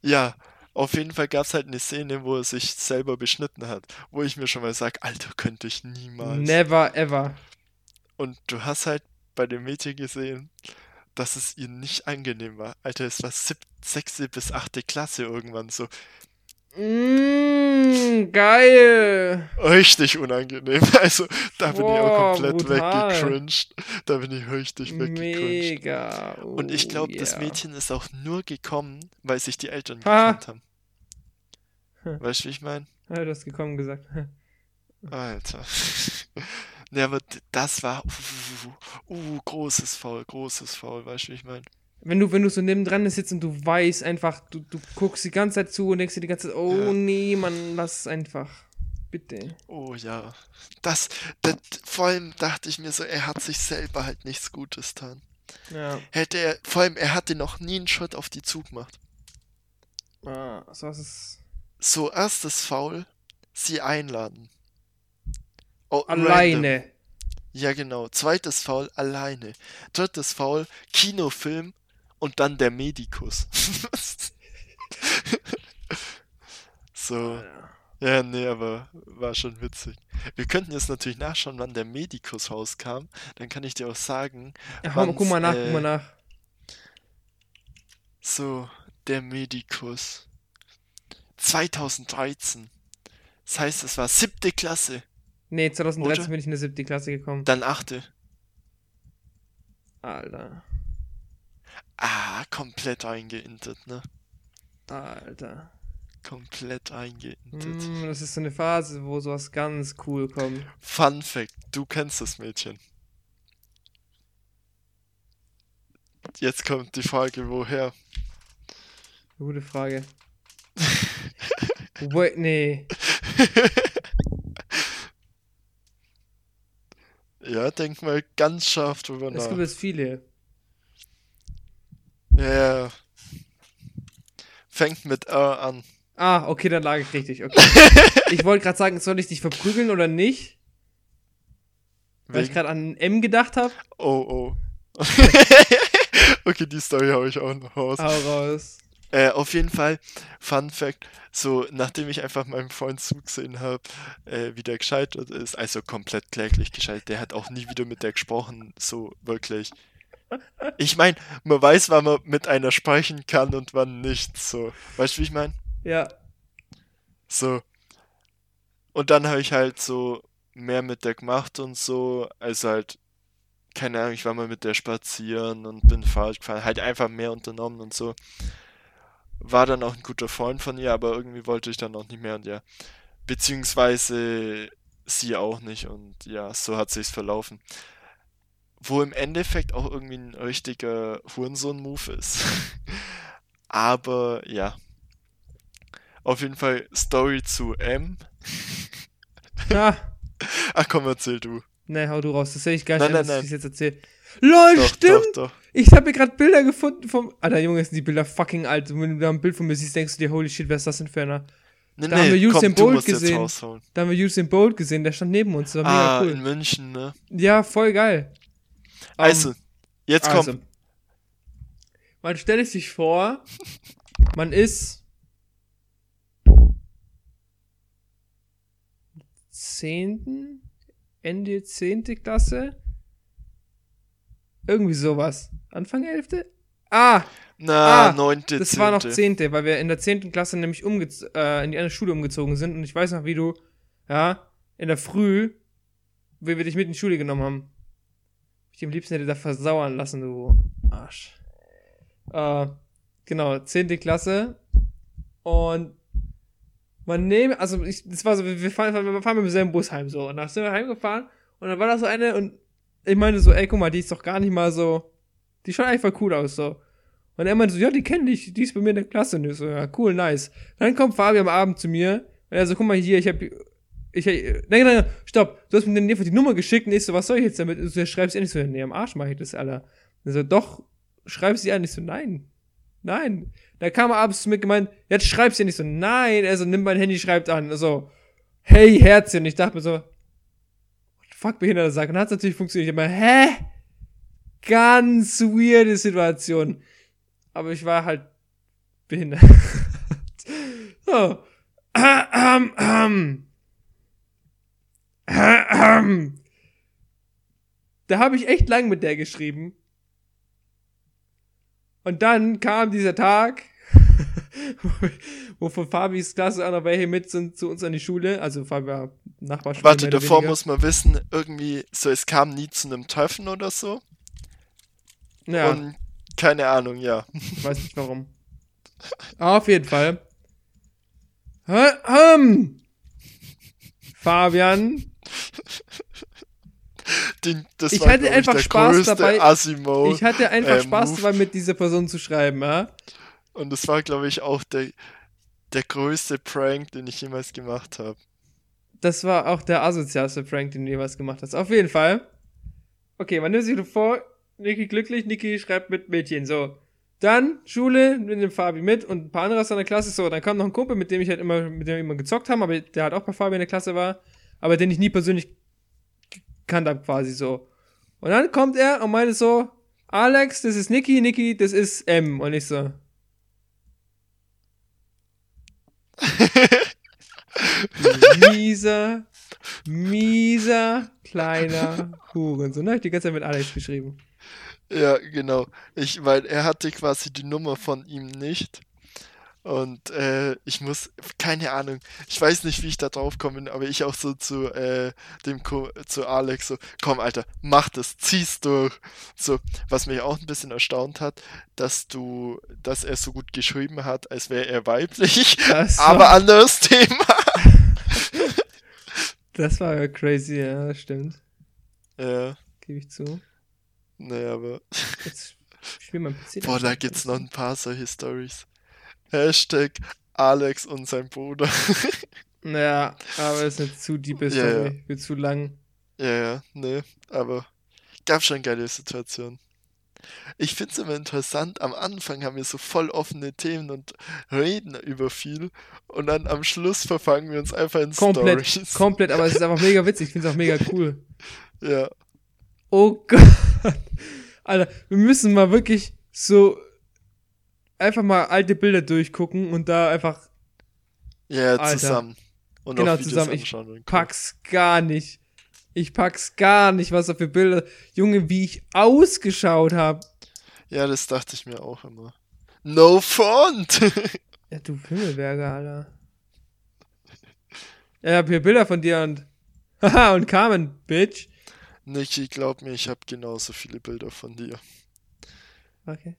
Ja, auf jeden Fall gab es halt eine Szene, wo er sich selber beschnitten hat, wo ich mir schon mal sage, Alter, könnte ich niemals. Never ever. Und du hast halt bei dem Mädchen gesehen, dass es ihr nicht angenehm war. Alter, es war sieb sechste bis achte Klasse irgendwann so. Mm, geil. Richtig unangenehm. Also, da bin ich auch Boah, komplett brutal. weggecringed. Da bin ich richtig weggecringed. Mega. Und ich Oh, glaube, das yeah. Mädchen ist auch nur gekommen, weil sich die Eltern gekannt haben. Weißt du, wie ich meine? Ja, du hast gekommen gesagt. Alter. Ja, aber das war. Uh, uh, großes Foul, großes Foul, weißt du, wie ich meine? Wenn du, wenn du so nebendran sitzt und du weißt einfach, du, du guckst die ganze Zeit zu und denkst dir die ganze Zeit, oh Ja. nee, Mann, lass einfach. Bitte. Oh ja. Das, das, vor allem dachte ich mir so, er hat sich selber halt nichts Gutes getan. Ja. Hätte er, vor allem, er hatte noch nie einen Schritt auf die Zug gemacht. Ah, so was ist. So, erstes Foul, sie einladen. Oh, random. Alleine. Ja, genau. Zweites Foul, alleine. Drittes Foul, Kinofilm und dann der Medikus. so. Ja, nee, aber war schon witzig. Wir könnten jetzt natürlich nachschauen, wann der Medikus rauskam. Dann kann ich dir auch sagen, Ja, guck mal nach, Wann's, guck mal äh, nach. so, der Medikus. 2013. Das heißt, es war siebte Klasse, Nee, 2013 oder? bin ich in der siebte Klasse gekommen. dann achte. Alter. Ah, komplett eingeintet, ne? Alter. komplett eingeändert. Mm, das ist so eine Phase, wo sowas ganz cool kommt. Fun Fact, du kennst das Mädchen. Jetzt kommt die Frage, woher? Gute Frage. Wait, nee. ja, denk mal ganz scharf drüber Es nach. gibt jetzt viele. Ja. Fängt mit R an. Ah, okay, dann lag ich richtig. Okay. ich wollte gerade sagen, soll ich dich verprügeln oder nicht? Weil ich gerade an M gedacht habe. Oh, oh. okay, die Story habe ich auch noch raus. Hau raus. Äh, auf jeden Fall, Fun Fact, so nachdem ich einfach meinem Freund zugesehen habe, äh, wie der gescheitert ist, also komplett kläglich gescheitert, der hat auch nie wieder mit der gesprochen, so wirklich. Ich meine, man weiß, wann man mit einer sprechen kann und wann nicht, so. Weißt du, wie ich meine? Ja. So. Und dann habe ich halt so mehr mit der gemacht und so, also halt, keine Ahnung, ich war mal mit der spazieren und bin Fahrrad gefahren, halt einfach mehr unternommen und so. War dann auch ein guter Freund von ihr, aber irgendwie wollte ich dann auch nicht mehr und ja. Beziehungsweise sie auch nicht und ja, so hat sich's verlaufen. Wo im Endeffekt auch irgendwie ein richtiger Hurensohn-Move ist. aber ja. Auf jeden Fall Story zu M. Ah, Ach komm, erzähl du. ne, hau du raus. Das hätte ich gar Nein, nicht, nein, dass nein. ich jetzt erzähle. LOL, Doch, stimmt! doch, doch. Ich habe mir gerade Bilder gefunden vom. Alter, Junge, sind die Bilder fucking alt. Und wenn du da ein Bild von mir siehst, denkst du dir, holy shit, wer ist das denn für einer? Nee, Da haben wir Usain du Bolt gesehen. Da haben wir Usain Bolt gesehen, der stand neben uns. Das war mega Ah, cool. in München, ne? Ja, voll geil. Also, Ähm, jetzt kommt. also, man stellt sich vor, man ist zehnten, Ende zehnte Klasse, irgendwie sowas. Anfang elfte? Ah, Na, ah, neunte, das war noch zehnte. zehnte, weil wir in der zehnten Klasse nämlich umgez äh, in die andere Schule umgezogen sind und ich weiß noch, wie du, ja, in der Früh, wie wir dich mit in die Schule genommen haben. Ich am liebsten hätte da versauern lassen, du Arsch. Äh, genau, zehnte Klasse und man nehme, also ich, das war so, wir fahren, wir fahren mit demselben Bus heim so und dann sind wir heimgefahren und dann war da so eine und ich meinte so, ey, guck mal, die ist doch gar nicht mal so, die schaut voll cool aus so. Und er meinte so, ja, die kenne ich, die ist bei mir in der Klasse. Und ich so, ja, cool, nice. Dann kommt Fabi am Abend zu mir und er so, guck mal hier, ich hab, ich, nein, nein, nein, stopp, du hast mir dann einfach die Nummer geschickt und ich so, was soll ich jetzt damit? Und so, schreibst du nicht so, nee, am Arsch mache ich das, Alter. Und so, doch, schreib sie an. Ich so, nein, nein. Da kam er abends mir gemeint, jetzt schreib sie nicht so, nein. Er so, nimm mein Handy, schreibt an. So, hey, Herzchen. Ich dachte mir so, fuck, behinderter Sack. Und hat natürlich funktioniert. Ich mir, hä? Ganz weirde Situation. Aber ich war halt behindert. so. Ahem, ahem. Ahem. Da habe ich echt lang mit der geschrieben. Und dann kam dieser Tag, wo von Fabis Klasse auch noch welche mit sind zu uns an die Schule. Also Fabi war Nachbarschule. Warte, davor weniger. muss man wissen, irgendwie, so, es kam nie zu einem Treffen oder so. Ja. Und keine Ahnung, ja. Ich weiß nicht warum. Auf jeden Fall. Hm. Fabian, Den, das Ich war, hatte einfach der Spaß dabei. Asimo. ich hatte einfach äh, Spaß Move. dabei, mit dieser Person zu schreiben, ja? Und das war, glaube ich, auch der, der größte Prank, den ich jemals gemacht habe. Das war auch der asozialste Prank, den du jemals gemacht hast. Auf jeden Fall. Okay, man nimmt sich nur vor, Niki glücklich, Niki schreibt mit Mädchen, so. Dann Schule, mit dem Fabi mit und ein paar andere aus seiner Klasse, so. Dann kam noch ein Kumpel, mit dem ich halt immer, mit dem immer gezockt haben, aber der halt auch bei Fabi in der Klasse war, aber den ich nie persönlich gekannt habe, quasi so. Und dann kommt er und meinte so, Alex, das ist Niki, Niki, das ist M. Und ich so, mieser, mieser, kleiner Hurensohn. Da hab ich die ganze Zeit mit Alex geschrieben. Ja, genau. Ich, weil er hatte quasi die Nummer von ihm nicht. Und äh, ich muss, keine Ahnung, ich weiß nicht, wie ich da drauf komme, aber ich auch so zu äh, dem Ko zu Alex so, komm Alter, mach das, zieh's durch. So, was mich auch ein bisschen erstaunt hat, dass du, dass er so gut geschrieben hat, als wäre er weiblich, Das aber anderes Thema. das war ja crazy, ja, das stimmt. Ja, Gebe ich zu. nee, aber, Jetzt spiel mein PC. boah, da gibt's noch ein paar solche Stories. Hashtag Alex und sein Bruder. Ja, aber es ist eine zu diepe Ja, Story. Wird zu lang. Ja, ja, nee, aber gab schon geile Situationen. Ich finde es immer interessant, am Anfang haben wir so voll offene Themen und reden über viel und dann am Schluss verfangen wir uns einfach in Komplett, Stories. komplett, aber es ist einfach mega witzig. Ich finde es auch mega cool. ja, Oh Gott. Alter, wir müssen mal wirklich so einfach mal alte Bilder durchgucken und da einfach ja, Alter. zusammen. Und Genau, auch Videos zusammen. Ich pack's gar nicht. Ich pack's gar nicht, was da für Bilder. Junge, wie ich ausgeschaut habe. Ja, das dachte ich mir auch immer. No front! Ja, du Himmelberger, Alter. Ja, ich hab hier Bilder von dir und. Haha, und Carmen, Bitch. Niki, glaub mir, ich habe genauso viele Bilder von dir. Okay.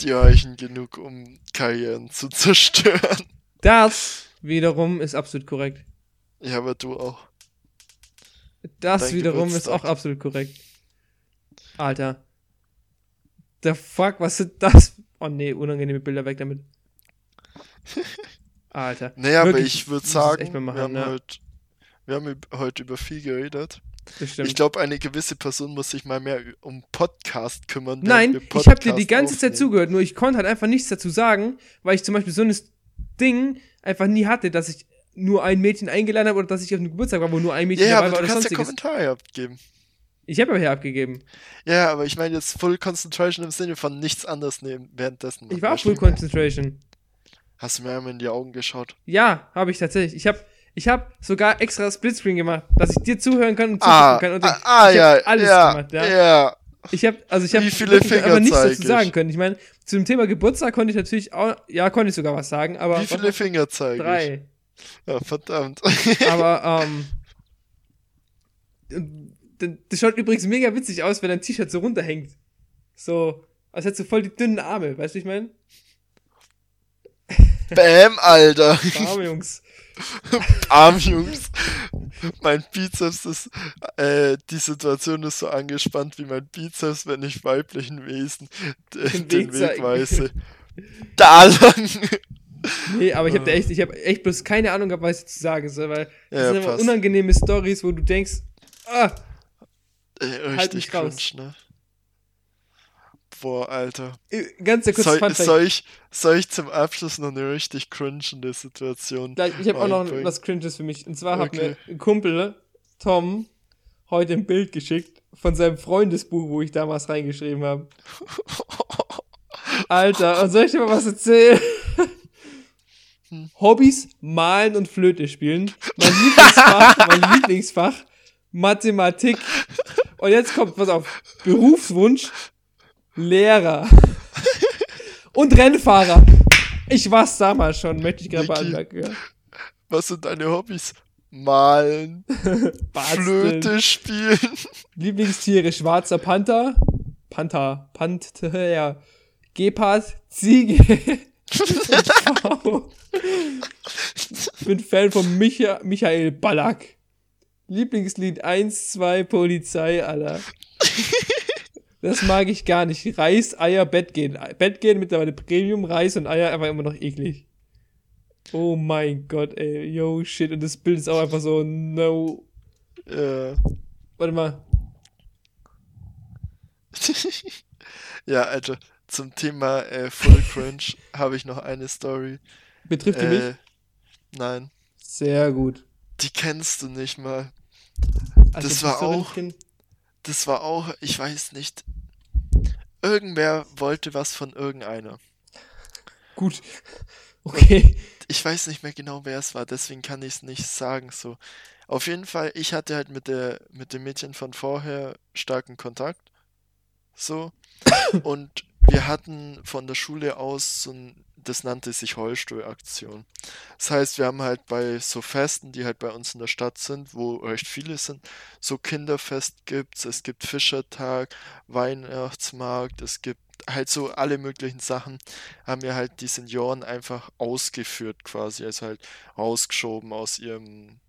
Die reichen genug, um Karrieren zu zerstören. Das wiederum ist absolut korrekt. Ja, aber du auch. Das Dein wiederum ist Geburtstag. auch absolut korrekt. Alter. The fuck, was sind das? Oh nee, unangenehme Bilder weg damit. Alter. Naja, aber Wirklich, ich würde sagen, machen, wir haben, ja. heute, wir haben heute über viel geredet. Ich glaube, eine gewisse Person muss sich mal mehr um Podcast kümmern. Nein, wir ich habe dir die Podcast ganze Zeit aufnehmen. zugehört, nur ich konnte halt einfach nichts dazu sagen, weil ich zum Beispiel so ein Ding einfach nie hatte, dass ich nur ein Mädchen eingeladen habe oder dass ich auf einem Geburtstag war, wo nur ein Mädchen Ja, dabei aber war du oder kannst ja. Kommentare abgeben. ich habe aber hier abgegeben. Ja, aber ich meine jetzt Full Concentration im Sinne von nichts anderes nehmen währenddessen. Ich war Full? Concentration. Hast du mir einmal in die Augen geschaut? Ja, habe ich tatsächlich. Ich habe ich hab sogar extra Splitscreen gemacht, dass ich dir zuhören kann und zugucken Ah, kann. Und ah, ah ich ja, alles ja, gemacht, ja. ja. Ich habe also ich habe aber nichts dazu ich? sagen können. Ich meine, zu dem Thema Geburtstag konnte ich natürlich auch, ja, konnte ich sogar was sagen, aber Wie viele Finger zeige ich? drei. Ja, verdammt. Aber, ähm. Das schaut übrigens mega witzig aus, wenn dein T-Shirt so runterhängt. So, als hättest du voll die dünnen Arme, weißt du, ich meine? Bam, Alter. Arme, Jungs. Arm, Jungs. Mein Bizeps ist, äh, die Situation ist so angespannt wie mein Bizeps, wenn ich weiblichen Wesen Den den, Weg. Weg weise. Da lang. Nee, aber ich habe echt, ich habe echt bloß keine Ahnung gehabt, was ich zu sagen soll, weil das Ja, sind immer passt. unangenehme Stories, wo du denkst, ah, Äh, Halt mich cringe, raus. ne? Boah, Alter. äh, ganz kurz Soll, soll, ich, soll ich zum Abschluss noch eine richtig cringende Situation? Gleich, ich habe auch noch was Cringes für mich. Und zwar hat Okay. mir ein Kumpel, Tom, heute ein Bild geschickt von seinem Freundesbuch, wo ich damals reingeschrieben habe. Alter, und soll ich dir mal was erzählen? Hm. Hobbys, Malen und Flöte spielen. Mein Lieblingsfach, mein Lieblingsfach, Mathematik. Und jetzt kommt, pass auf, Berufswunsch, Lehrer. Und Rennfahrer. Ich war's damals schon, möchte ich gerade anmerken. Ja. Was sind deine Hobbys? Malen. Flöte spielen. Lieblingstiere schwarzer Panther, Panther, Panther, ja. Gepard, Ziege. Pfau. Bin Fan von Micha Michael Ballack. Lieblingslied 1, 2, Polizei, Alter. Das mag ich gar nicht. Reis, Eier, Bett gehen. Bett gehen mittlerweile Premium, Reis und Eier einfach immer noch eklig. Oh mein Gott, ey. Yo, shit. Und das Bild ist auch einfach so, no. Ja. Warte mal. ja, Alter. Zum Thema äh, Full Cringe habe ich noch eine Story. Betrifft die mich? Äh, nein, Sehr gut. die kennst du nicht mal. Also, Das war auch- kenn- Das war auch, ich weiß nicht. Irgendwer wollte was von irgendeiner. Gut. Okay. Ich weiß nicht mehr genau, wer es war, deswegen kann ich es nicht sagen. So. Auf jeden Fall, ich hatte halt mit der, mit dem Mädchen von vorher starken Kontakt. So. Und wir hatten von der Schule aus so ein, das nannte sich Heulstuhlaktion. Das heißt, wir haben halt bei so Festen, die halt bei uns in der Stadt sind, wo recht viele sind, so Kinderfest gibt's, es gibt Fischertag, Weihnachtsmarkt, es gibt halt so alle möglichen Sachen, haben wir halt die Senioren einfach ausgeführt quasi, also halt rausgeschoben aus ihrem,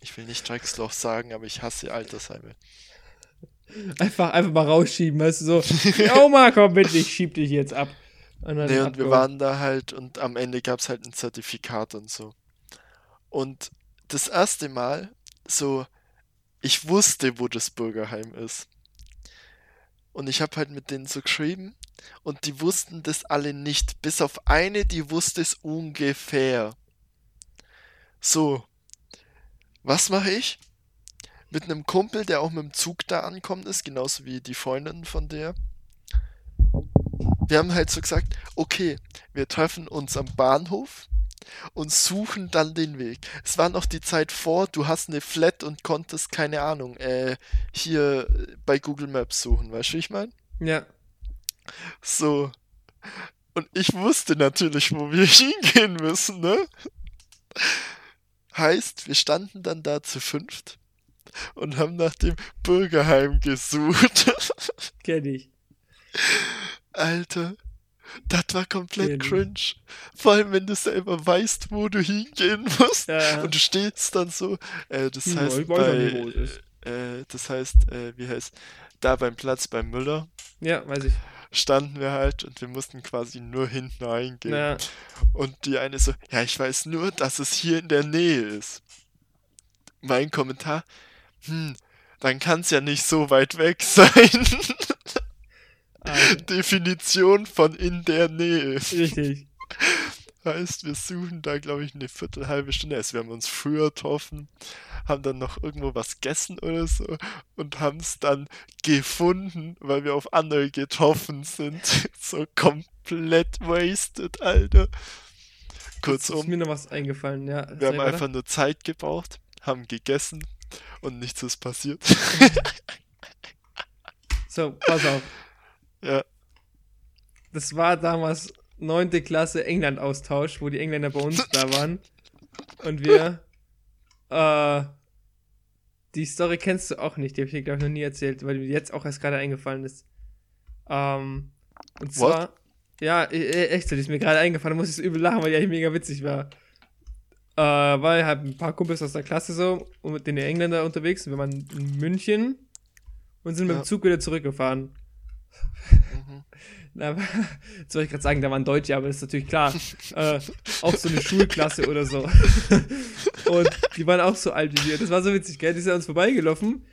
ich will nicht Drecksloch sagen, aber ich hasse Altersheime. Einfach, einfach mal rausschieben, weißt du, so, Oma, komm bitte, ich schieb dich jetzt ab. Und, nee, und wir waren da halt und am Ende gab es halt ein Zertifikat und so. Und das erste Mal, so, ich wusste, wo das Bürgerheim ist. Und ich habe halt mit denen so geschrieben und die wussten das alle nicht. Bis auf eine, die wusste es ungefähr. So, was mache ich? Mit einem Kumpel, der auch mit dem Zug da ankommt ist, genauso wie die Freundin von der. Wir haben halt so gesagt, okay, wir treffen uns am Bahnhof und suchen dann den Weg. Es war noch die Zeit vor, du hast eine Flat und konntest, keine Ahnung, äh, hier bei Google Maps suchen, weißt du, wie ich meine? Ja. So. Und ich wusste natürlich, wo wir hingehen müssen, ne? Heißt, wir standen dann da zu fünft und haben nach dem Bürgerheim gesucht. Kenn ich. Alter, das war komplett cringe. Vor allem, wenn du selber weißt, wo du hingehen musst. Ja. Und du stehst dann so. Äh, das ja, heißt, bei, äh, das heißt, äh, wie heißt, da beim Platz beim Müller. Ja, weiß ich. Standen wir halt und wir mussten quasi nur hinten reingehen. Ja. Und die eine so, ja, ich weiß nur, dass es hier in der Nähe ist. Mein Kommentar, hm, dann kann es ja nicht so weit weg sein. Definition von in der Nähe. Richtig. Heißt, wir suchen da, glaube ich, eine Viertel, halbe Stunde. Also wir haben uns früher getroffen, haben dann noch irgendwo was gegessen oder so und haben es dann gefunden, weil wir auf andere getroffen sind. so komplett wasted, Alter. Kurzum. Ist mir noch was eingefallen, ja. Wir haben einfach nur Zeit gebraucht, haben gegessen, und nichts ist passiert. so, pass auf. Ja. Das war damals neunte Klasse England-Austausch, wo die Engländer bei uns da waren. Und wir, äh, die Story kennst du auch nicht, die habe ich dir, glaube ich, noch nie erzählt, weil mir jetzt auch erst gerade eingefallen ist. Ähm, und zwar, What? ja, e, e, echt so, die ist mir gerade eingefallen, da muss ich so übel lachen, weil die eigentlich mega witzig war äh, weil halt ein paar Kumpels aus der Klasse so und mit den Engländer unterwegs. Wir waren in München und sind ja. mit dem Zug wieder zurückgefahren. Mhm. Na, jetzt wollte ich gerade sagen, da waren Deutsche, aber das ist natürlich klar. äh, auch so eine Schulklasse oder so. und die waren auch so alt wie wir. Das war so witzig, gell? Die sind an uns vorbeigelaufen.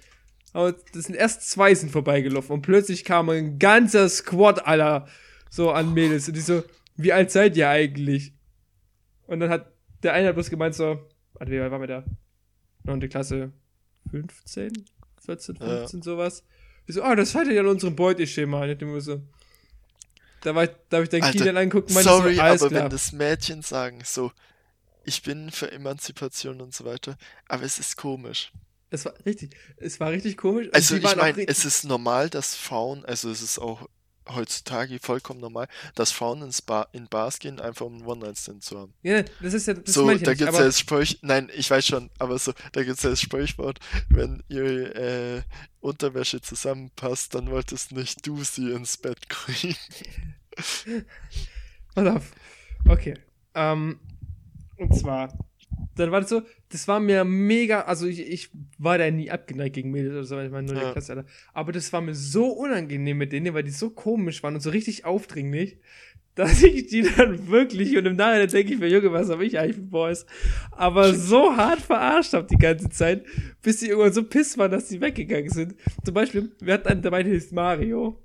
Aber das sind erst zwei sind vorbeigelaufen und plötzlich kam ein ganzer Squad aller so an Mädels und die so, wie alt seid ihr eigentlich? Und dann hat der eine hat bloß gemeint so, warte, wie alt waren wir da? 9. Klasse 15, 14, 15, ja. sowas. Ich so, ah, oh, das hat ja in unserem Beuteschema. So, da, war ich, da habe ich dann Kilian angeguckt und Sorry, so, aber klar. wenn das Mädchen sagen, so, ich bin für Emanzipation und so weiter, aber es ist komisch. Es war richtig, es war richtig komisch. Also ich meine, es ist normal, dass Frauen, also es ist auch heutzutage vollkommen normal, dass Frauen ins Bar, in Bars gehen, einfach um einen One-Night-Stand zu haben. Ja, das ist ja das So, da gibt es ja das Sprüch, nein, ich weiß schon, aber so, da gibt es ja das Sprichwort, wenn ihre äh, Unterwäsche zusammenpasst, dann wolltest nicht du sie ins Bett kriegen. Pass auf. Okay. Ähm, und zwar, dann war das so, das war mir mega, also ich, ich war da nie abgeneigt gegen Mädels oder so, ich meine, nur ja. Klasse, Alter. Aber das war mir so unangenehm mit denen, weil die so komisch waren und so richtig aufdringlich, dass ich die dann wirklich, und im Nachhinein denke ich mir, Junge, was habe ich eigentlich für Boys, aber so hart verarscht habe die ganze Zeit, bis sie irgendwann so piss waren, dass sie weggegangen sind. Zum Beispiel, wir hatten einen dabei, der hieß Mario.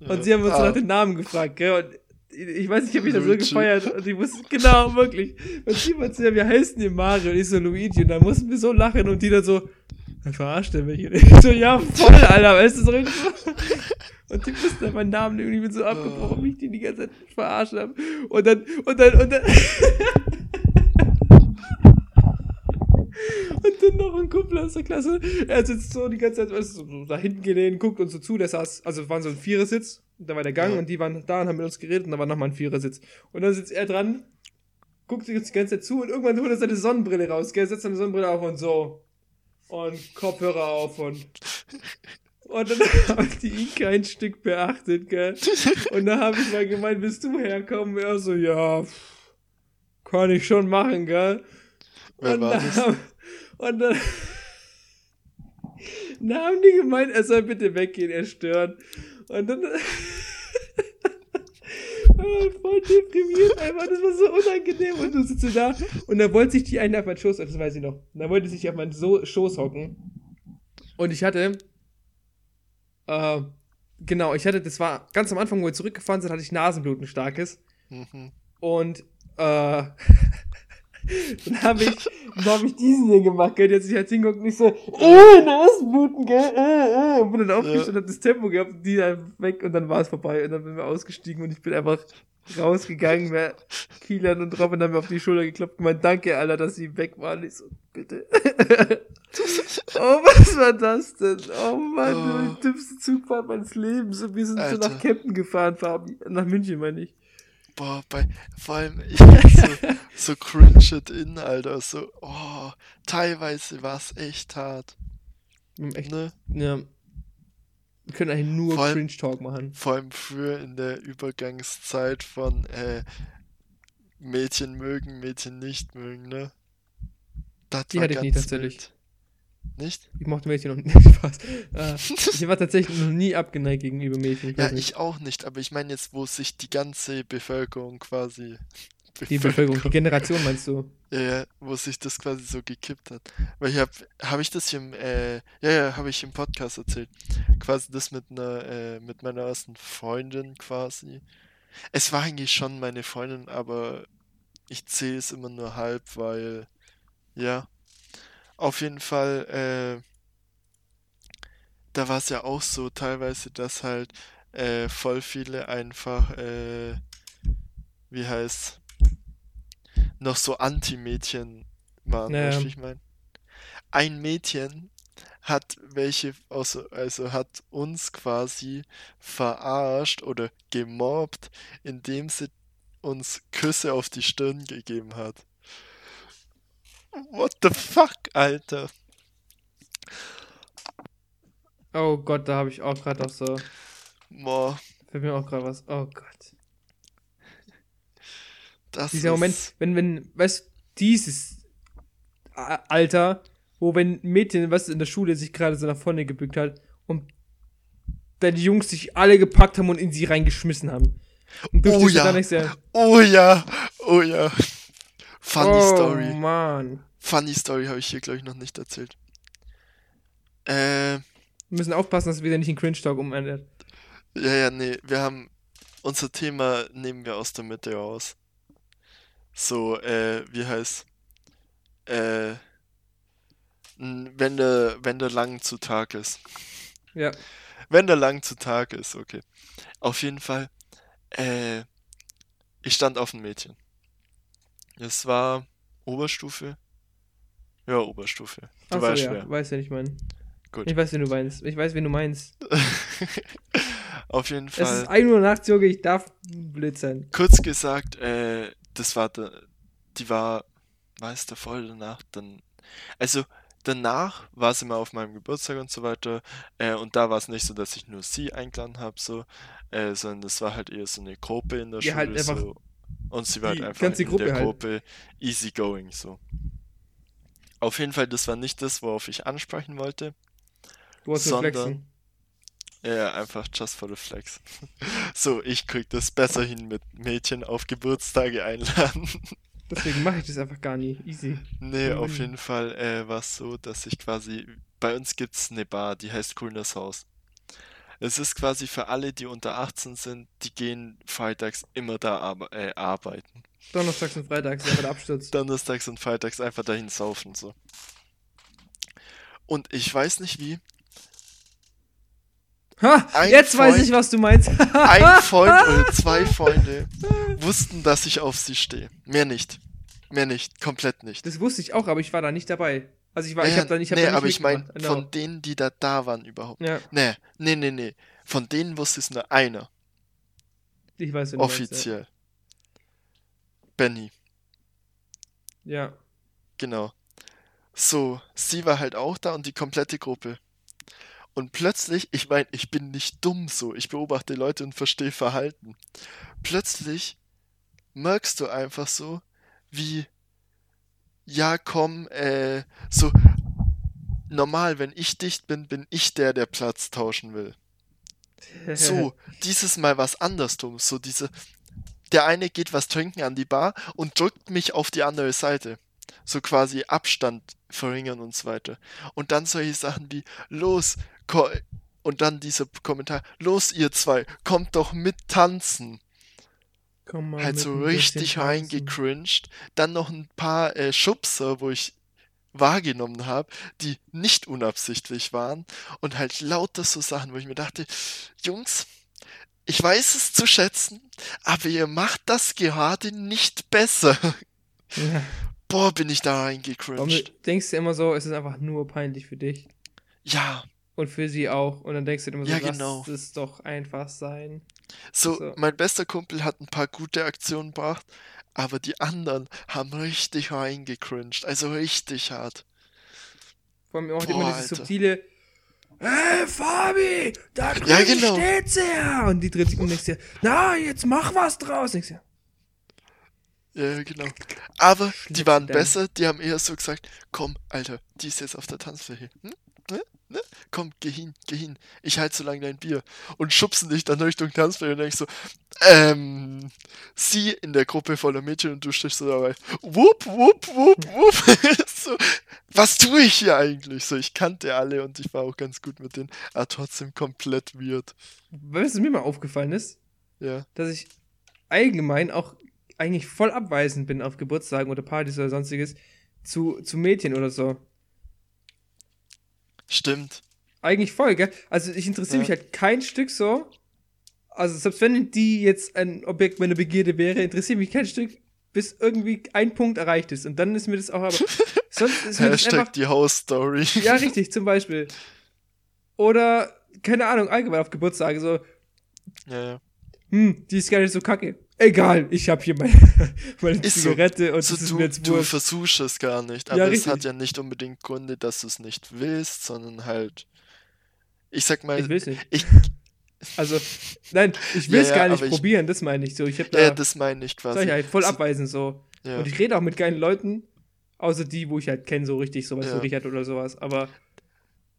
Und ja. sie haben uns ah. nach den Namen gefragt, gell? Und ich weiß nicht, ich habe mich da so gefeiert und ich muss, genau, wirklich. Und sie meinte, ja, wir heißen hier Mario und ich so Luigi und dann mussten wir so lachen und die dann so, dann verarscht er mich. Und ich so, ja, voll, Alter, weißt du, so richtig Und die wussten dann meinen Namen irgendwie mit so abgebrochen, wie ich die die ganze Zeit verarscht habe. Und dann, und dann, und dann. Und dann noch ein Kumpel aus der Klasse. Er sitzt so die ganze Zeit, weißt du, so da hinten gelehnt, guckt uns so zu. Der saß, also es waren so ein Vierersitz Da war der Gang Ja. und die waren da und haben mit uns geredet und da war nochmal ein Vierersitz. Und dann sitzt er dran, guckt sich uns die ganze Zeit zu und irgendwann holt er seine Sonnenbrille raus, gell, setzt seine Sonnenbrille auf und so. Und Kopfhörer auf und. Und dann hat die ihn kein Stück beachtet, gell. Und da habe ich mal gemeint, willst du herkommen? Er so, ja, pff, kann ich schon machen, gell. Wer und, war dann, das? haben- und dann, dann haben die gemeint, er soll bitte weggehen, er stört. Und dann war voll deprimiert einfach, das war so unangenehm. Und du sitzt da und da wollte sich die eine auf meinen Schoß, das weiß ich noch, da wollte sich auf meinen so Schoß hocken. Und ich hatte, äh, genau, ich hatte, das war ganz am Anfang, wo wir zurückgefahren sind, hatte ich Nasenbluten starkes. Mhm. Und äh, dann habe ich, dann hab ich diesen hier gemacht, gell? Der hat sich halt hingeguckt und ich so, äh, Nasenbluten, gell? Äh, äh. Und bin dann aufgestanden, hab das Tempo gehabt, und die dann weg und dann war es vorbei. Und dann bin wir ausgestiegen und ich bin einfach rausgegangen, wer Kielan und Robin haben mir auf die Schulter geklopft und gemeint, danke, Alter, dass sie weg waren. Ich so, bitte. oh, was war das denn? Oh Mann, Oh. die dümmste Zugfahrt meines Lebens. Und wir sind so Alter. nach Kempten gefahren, Fabi. Nach München, meine ich. Boah, bei, vor allem, ich so, so cringe it in, Alter. So, oh, teilweise war es echt hart. Wir haben echt Ne? Ja. Wir können eigentlich nur Vor allem- Cringe-Talk machen. Vor allem früher in der Übergangszeit von äh, Mädchen mögen, Mädchen nicht mögen, ne? Das Die war hatte ich nie ganz tatsächlich. wild. Nicht? Ich mochte Mädchen noch nicht. Spaß. Äh, ich war tatsächlich noch nie abgeneigt gegenüber Mädchen. Ich Ja, nicht. ich auch nicht, aber ich meine jetzt, wo sich die ganze Bevölkerung quasi. Die Bevölkerung, die Generation meinst du? Ja, ja, wo sich das quasi so gekippt hat. Weil ich hab, habe ich das hier im, äh, ja, ja, habe ich im Podcast erzählt. Quasi das mit einer, äh, mit meiner ersten Freundin quasi. Es war eigentlich schon meine Freundin, aber ich zähle es immer nur halb, weil, ja, auf jeden Fall, äh, da war es ja auch so teilweise, dass halt äh, voll viele einfach, äh, wie heißt noch so Anti-Mädchen waren, Ja, weißt du, ich meine? Ein Mädchen hat welche, also, also hat uns quasi verarscht oder gemobbt, indem sie uns Küsse auf die Stirn gegeben hat. What the fuck, Alter? Oh Gott, da habe ich auch gerade auch so. Boah, Fällt mir auch gerade was. Oh Gott. das Dieser Moment, ist. wenn, wenn, weißt du, dieses Alter, wo wenn Mädchen, was in der Schule sich gerade so nach vorne gebückt hat und dann die Jungs sich alle gepackt haben und in sie reingeschmissen haben. Oh stehst ja. Oh ja, oh ja. Funny oh, Story. Mann. Funny Story habe ich hier, glaube ich, noch nicht erzählt. Äh, Wir müssen aufpassen, dass wir nicht in Cringe-Talk umändert. ja, ja, nee, wir haben unser Thema nehmen wir aus der Mitte raus. So, äh, wie heißt, äh, wenn der, wenn der lang zu Tag ist. Ja. Wenn der lang zu Tag ist, okay. Auf jeden Fall, äh, ich stand auf ein Mädchen. Es war Oberstufe. Ja, Oberstufe. Du Achso, weißt ja, wer. weiß ja nicht mein. Gut. Ich weiß, wen du meinst. Ich weiß, wen du meinst. Auf jeden Es ist Fall. 1 Uhr nachts, Junge, ich darf blöd sein. Kurz gesagt, äh, das war der, die war, war es davor oder danach? Dann, also danach war sie mal auf meinem Geburtstag und so weiter. Äh, und da war es nicht so, dass ich nur sie eingeladen habe, so, äh, sondern das war halt eher so eine Gruppe in der Ja, halt Schule, einfach so. Und sie war die halt einfach ganze in Gruppe der halt. Gruppe easy going, so. Auf jeden Fall, das war nicht das, worauf ich ansprechen wollte. Du hast Sondern-. Ja, einfach just for the flex. So, ich krieg das besser hin mit Mädchen auf Geburtstage einladen. Deswegen mache ich das einfach gar nie. Easy. Nee, auf Mhm. jeden Fall äh, war es so, dass ich quasi, bei uns gibt's eine Bar, die heißt Coolness House. Es ist quasi für alle, die unter 18 sind, die gehen freitags immer da arbe äh, arbeiten. Donnerstags und Freitags einfach Absturz. Donnerstags und freitags einfach dahin saufen, so. Und ich weiß nicht wie, Ha! Ein jetzt weiß Freund- ich, was du meinst. ein Freund oder zwei Freunde wussten, dass ich auf sie stehe. Mehr nicht. Mehr nicht. Komplett nicht. Das wusste ich auch, aber ich war da nicht dabei. Also ich war, ich Ja, habe da, ich hab nee, da nicht aber ich meine. Genau. von denen, die da da waren überhaupt. Ja. Nee, nee, nee, nee. Von denen wusste es nur einer. Ich weiß, wen du meinst, Offiziell. Benny, Ja. ja. genau. So, sie war halt auch da und die komplette Gruppe. Und plötzlich, ich meine, ich bin nicht dumm so, ich beobachte Leute und verstehe Verhalten. Plötzlich merkst du einfach so, wie, ja, komm, äh, so, normal, wenn ich dicht bin, bin ich der, der Platz tauschen will. So, dieses Mal was andersrum. So diese. Der eine geht was trinken an die Bar und drückt mich auf die andere Seite. So quasi Abstand verringern und so weiter. Und dann solche Sachen wie, los, und dann dieser Kommentar, los ihr zwei, kommt doch mit tanzen. Halt so richtig reingecringed. Dann noch ein paar äh, Schubser, wo ich wahrgenommen habe, die nicht unabsichtlich waren und halt lauter so Sachen, wo ich mir dachte, Jungs, ich weiß es zu schätzen, aber ihr macht das gerade nicht besser. Ja. Boah, bin ich da reingecringed. denkst du immer so, es ist einfach nur peinlich für dich? Ja, Und für sie auch. Und dann denkst du immer so, Ja, lass genau. es doch einfach sein. So, So. mein bester Kumpel hat ein paar gute Aktionen gebracht, aber die anderen haben richtig reingecringed, also richtig hart. Vor allem auch Boah, immer dieses Alter. subtile Hey Fabi, da drüben Ja, genau. steht sie ja. Und die dreht sich um und na, jetzt mach was draus. Denkst Ja, genau. Aber die Schnitzel waren dann. besser, die haben eher so gesagt, komm, Alter, die ist jetzt auf der Tanzfläche. Hm? Ne? Ne? Komm, geh hin, geh hin. Ich halte so lange dein Bier. Und schubsen dich dann Richtung Tanzfläche und denk ich so, ähm, sie in der Gruppe voller Mädchen und du stehst so dabei, wupp, wupp, wupp, wupp. so, was tue ich hier eigentlich? So, ich kannte alle und ich war auch ganz gut mit denen, aber trotzdem komplett weird. weißt du, was mir mal aufgefallen ist? Ja. Dass ich allgemein auch eigentlich voll abweisend bin auf Geburtstagen oder Partys oder sonstiges zu, zu Mädchen oder so. Stimmt. Eigentlich voll, gell? Also ich interessiere Ja. mich halt kein Stück so. Also selbst wenn die jetzt ein Objekt meiner Begierde wäre, interessiert mich kein Stück, bis irgendwie ein Punkt erreicht ist. Und dann ist mir das auch aber. sonst ist mir das einfach. Hashtag die Hausstory. Ja, richtig, zum Beispiel. Oder, keine Ahnung, allgemein auf Geburtstage so, ja, ja. hm, die ist gar nicht so kacke. Egal, ich habe hier meine, meine Ist so. Zigarette und So, das ist du, du versuchst es gar nicht, Ja, aber es richtig. hat ja nicht unbedingt Gründe, dass du es nicht willst, sondern halt, ich sag mal, Ich ich, Also, nein, ich will's Ja, ja, gar nicht aber ich- probieren, das meine ich so. Ich hab da, ja, das meine ich quasi. ich halt, voll So- abweisend so. Ja, Und ich rede auch mit geilen Leuten, außer die, wo ich halt kenne, so richtig, sowas Ja. wie Richard oder sowas. Aber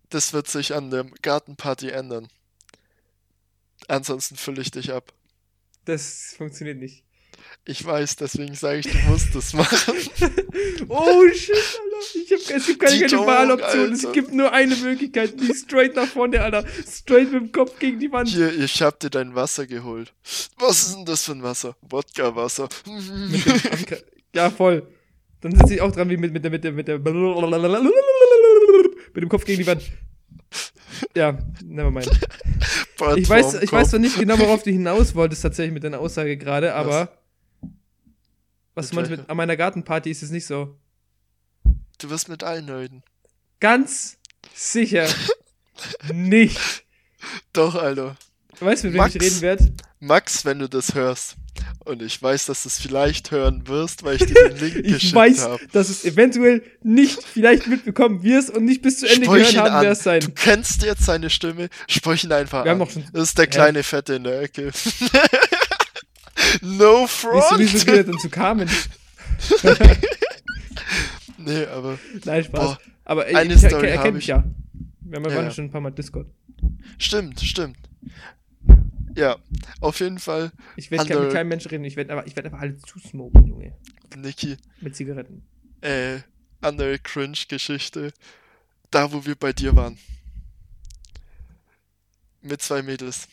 das wird sich an der Gartenparty ändern. Ansonsten fülle ich dich ab. Das funktioniert nicht. Ich weiß, deswegen sage ich, du musst das machen. Oh shit, Alter. Ich hab, es gibt keine, keine Wahloption. Es gibt nur eine Möglichkeit. Die straight nach vorne, Alter. Straight mit dem Kopf gegen die Wand. Hier, ich hab dir dein Wasser geholt. Was ist denn das für ein Wasser? Wodka-Wasser. Ja, voll. Dann sitze ich auch dran wie mit, mit der, mit der, mit der, mit dem Kopf gegen die Wand. Ja, nevermind. Ich weiß, ich weiß zwar nicht genau, worauf du hinaus wolltest tatsächlich mit deiner Aussage gerade, aber was Mit du meinst mit an meiner Gartenparty ist es nicht so. Du wirst mit allen reden. Ganz sicher nicht. Doch, Alter. Weißt du, mit wem Max. ich reden werde? Max, wenn du das hörst, und ich weiß, dass du es vielleicht hören wirst, weil ich dir den Link Ich geschickt weiß, habe. dass es eventuell nicht vielleicht mitbekommen wirst und nicht bis zu Ende Sprich gehört haben wirst sein. Du kennst jetzt seine Stimme, sprich ihn einfach Wir haben an. schon. Das ist der Ja. kleine Fette in der Ecke. no front! geht er dann zu Carmen? nee, aber Nein, Spaß. Boah, Aber ich, eine ich, Story er hab kennt ich. mich ja. Wir haben ja. ja schon ein paar Mal Discord. stimmt, stimmt. Ja, auf jeden Fall, Ich werde mit keinem Menschen reden. Ich werde aber, ich werd einfach alle zusmoken, Junge. Niki, Mit Zigaretten. äh, andere Cringe-Geschichte. Da, wo wir bei dir waren. Mit zwei Mädels.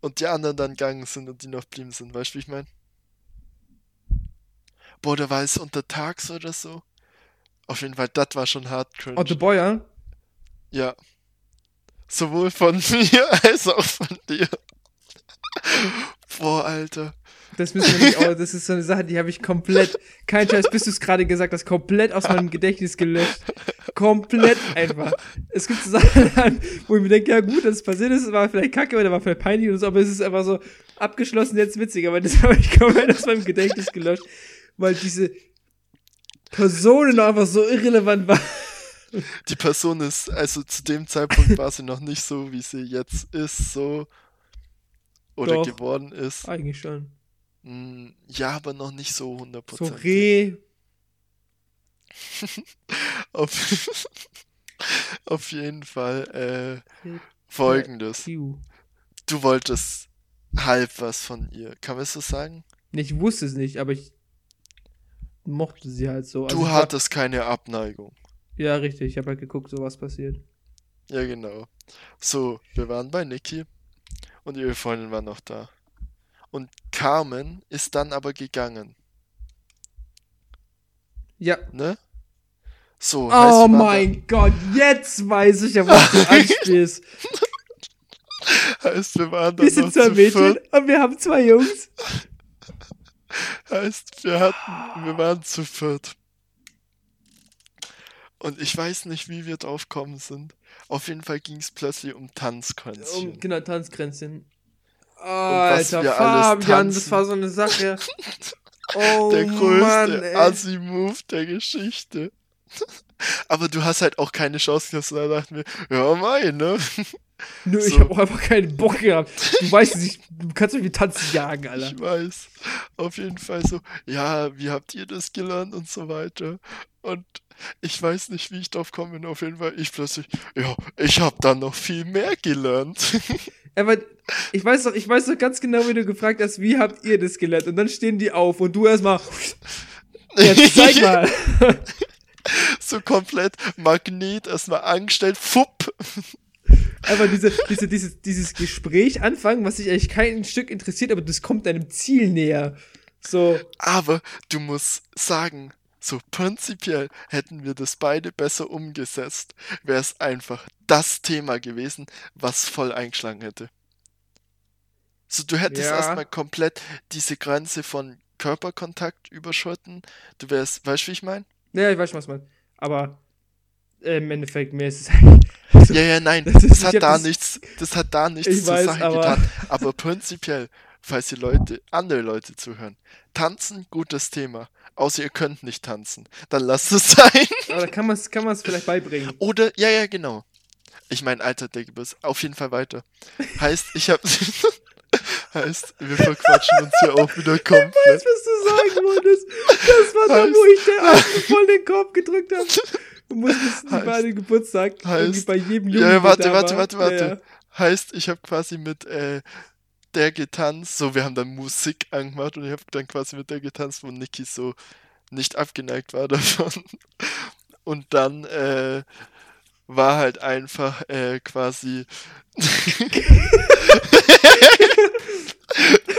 Und die anderen dann gegangen sind und die noch blieben sind. Weißt du, wie ich meine? Boah, da war es untertags oder so. Auf jeden Fall, das war schon hart cringe. Otto Boyer? Ja. Sowohl von mir als auch von dir. Boah, Alter. Das müssen wir nicht, oh, das ist so eine Sache, die habe ich komplett, kein Scheiß, bis du es gerade gesagt hast, komplett aus meinem Gedächtnis gelöscht. Komplett einfach. Es gibt so Sachen, wo ich mir denke, ja gut, dass es passiert ist, war vielleicht kacke oder war vielleicht peinlich oder so, aber es ist einfach so, abgeschlossen jetzt witzig, aber das habe ich komplett aus meinem Gedächtnis gelöscht, weil diese Personen einfach so irrelevant waren. Die Person ist, also zu dem Zeitpunkt war sie noch nicht so, wie sie jetzt ist, so. Oder Doch. geworden ist. Eigentlich schon. Mm, Ja, aber noch nicht so 100%. So Reh. Auf, auf jeden Fall äh, folgendes. Du wolltest halb was von ihr. Kann man es so sagen? Ich wusste es nicht, aber ich mochte sie halt so. Also Du war- hattest keine Abneigung. Ja, richtig. Ich habe halt geguckt, so was passiert. Ja, genau. So, wir waren bei Niki und ihre Freundin war noch da. Und Carmen ist dann aber gegangen, Ja. ne? So, Oh wir mein Gott, jetzt weiß ich ja, was du anspielst. Heißt, wir waren Wir dann sind noch zwei zu Mädchen und wir haben zwei Jungs. Heißt, wir hatten, wir waren zu viert. Und ich weiß nicht, wie wir drauf gekommen sind. Auf jeden Fall ging es plötzlich um Tanzkränzchen. Um, genau, Tanzgrenzen. was Alter, Fabian, das war so eine Sache. Oh der größte. Assi-Move der Geschichte. Aber du hast halt auch keine Chance gehabt, da dachten wir, ja, mein, ne? Nö, ich so. habe auch einfach keinen Bock gehabt. Du weißt nicht, du kannst mich wie tanzen jagen, Alter. Ich weiß. Auf jeden Fall so, ja, wie habt ihr das gelernt und so weiter. Und ich weiß nicht, wie ich drauf komme. bin. Auf jeden Fall, ich plötzlich, ja, ich hab dann noch viel mehr gelernt. Aber ich weiß doch, ich weiß doch ganz genau, wie du gefragt hast, wie habt ihr das gelernt? Und dann stehen die auf und du erstmal, jetzt zeig mal. so komplett Magnet erstmal angestellt, fupp. Einfach diese, diese, dieses, dieses Gespräch anfangen, was sich eigentlich kein Stück interessiert, aber das kommt deinem Ziel näher. So, Aber du musst sagen, so prinzipiell hätten wir das beide besser umgesetzt, wäre es einfach das Thema gewesen, was voll eingeschlagen hätte. So, du hättest Ja. erstmal komplett diese Grenze von Körperkontakt überschritten. Du wärst, weißt du, wie ich meine? naja, ich weiß was man. Aber äh, im Endeffekt, mir ist es eigentlich. Ja, ja, nein, Das das, ist- ich hat da das- nichts, das hat da nichts Ich zur weiß, Sache aber- getan. Aber prinzipiell, falls die Leute, andere Leute zuhören, tanzen, gutes Thema. Außer ihr könnt nicht tanzen. Dann lasst es sein. Aber da kann man es kann man's vielleicht beibringen. Oder, ja, ja, genau. Ich meine, Alter, Geburt, auf jeden Fall weiter. Heißt, ich hab, heißt, wir verquatschen uns hier auch wieder komplett. was du sagen wolltest? Das war da, wo ich der Alten voll den Korb gedrückt habe. Du musst wissen, Heißt- war an dem Geburtstag. irgendwie heißt- bei jedem Jungen. ja, warte, warte, war. warte, warte. Ja, ja. Heißt, ich habe quasi mit äh, der getanzt, so, wir haben dann Musik angemacht und ich habe dann quasi mit der getanzt, wo Niki so nicht abgeneigt war davon. Und dann äh, war halt einfach äh, quasi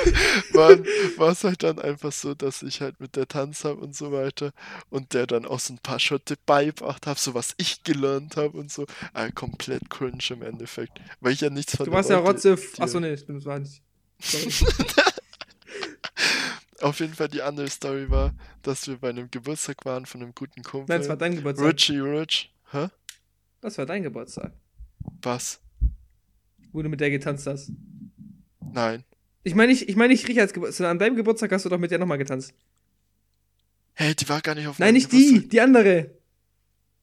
war es halt dann einfach so, dass ich halt mit der Tanz habe und so weiter und der dann auch so ein paar Schritte beibracht habe, so was ich gelernt habe und so. Ah, komplett cringe im Endeffekt, weil ich ja nichts von Du warst ja Rotze. Achso, nee, das war nicht. Auf jeden Fall die andere Story war, dass wir bei einem Geburtstag waren von einem guten Kumpel. Nein, das war dein Geburtstag. Richie Rich. Hä? Das war dein Geburtstag. Was? Wo du mit der getanzt hast. Nein. Ich meine nicht, ich meine nicht Richards Geburtstag, sondern an deinem Geburtstag hast du doch mit der nochmal getanzt. Hey, die war gar nicht auf Nein, nicht die, Geburtstag. die andere.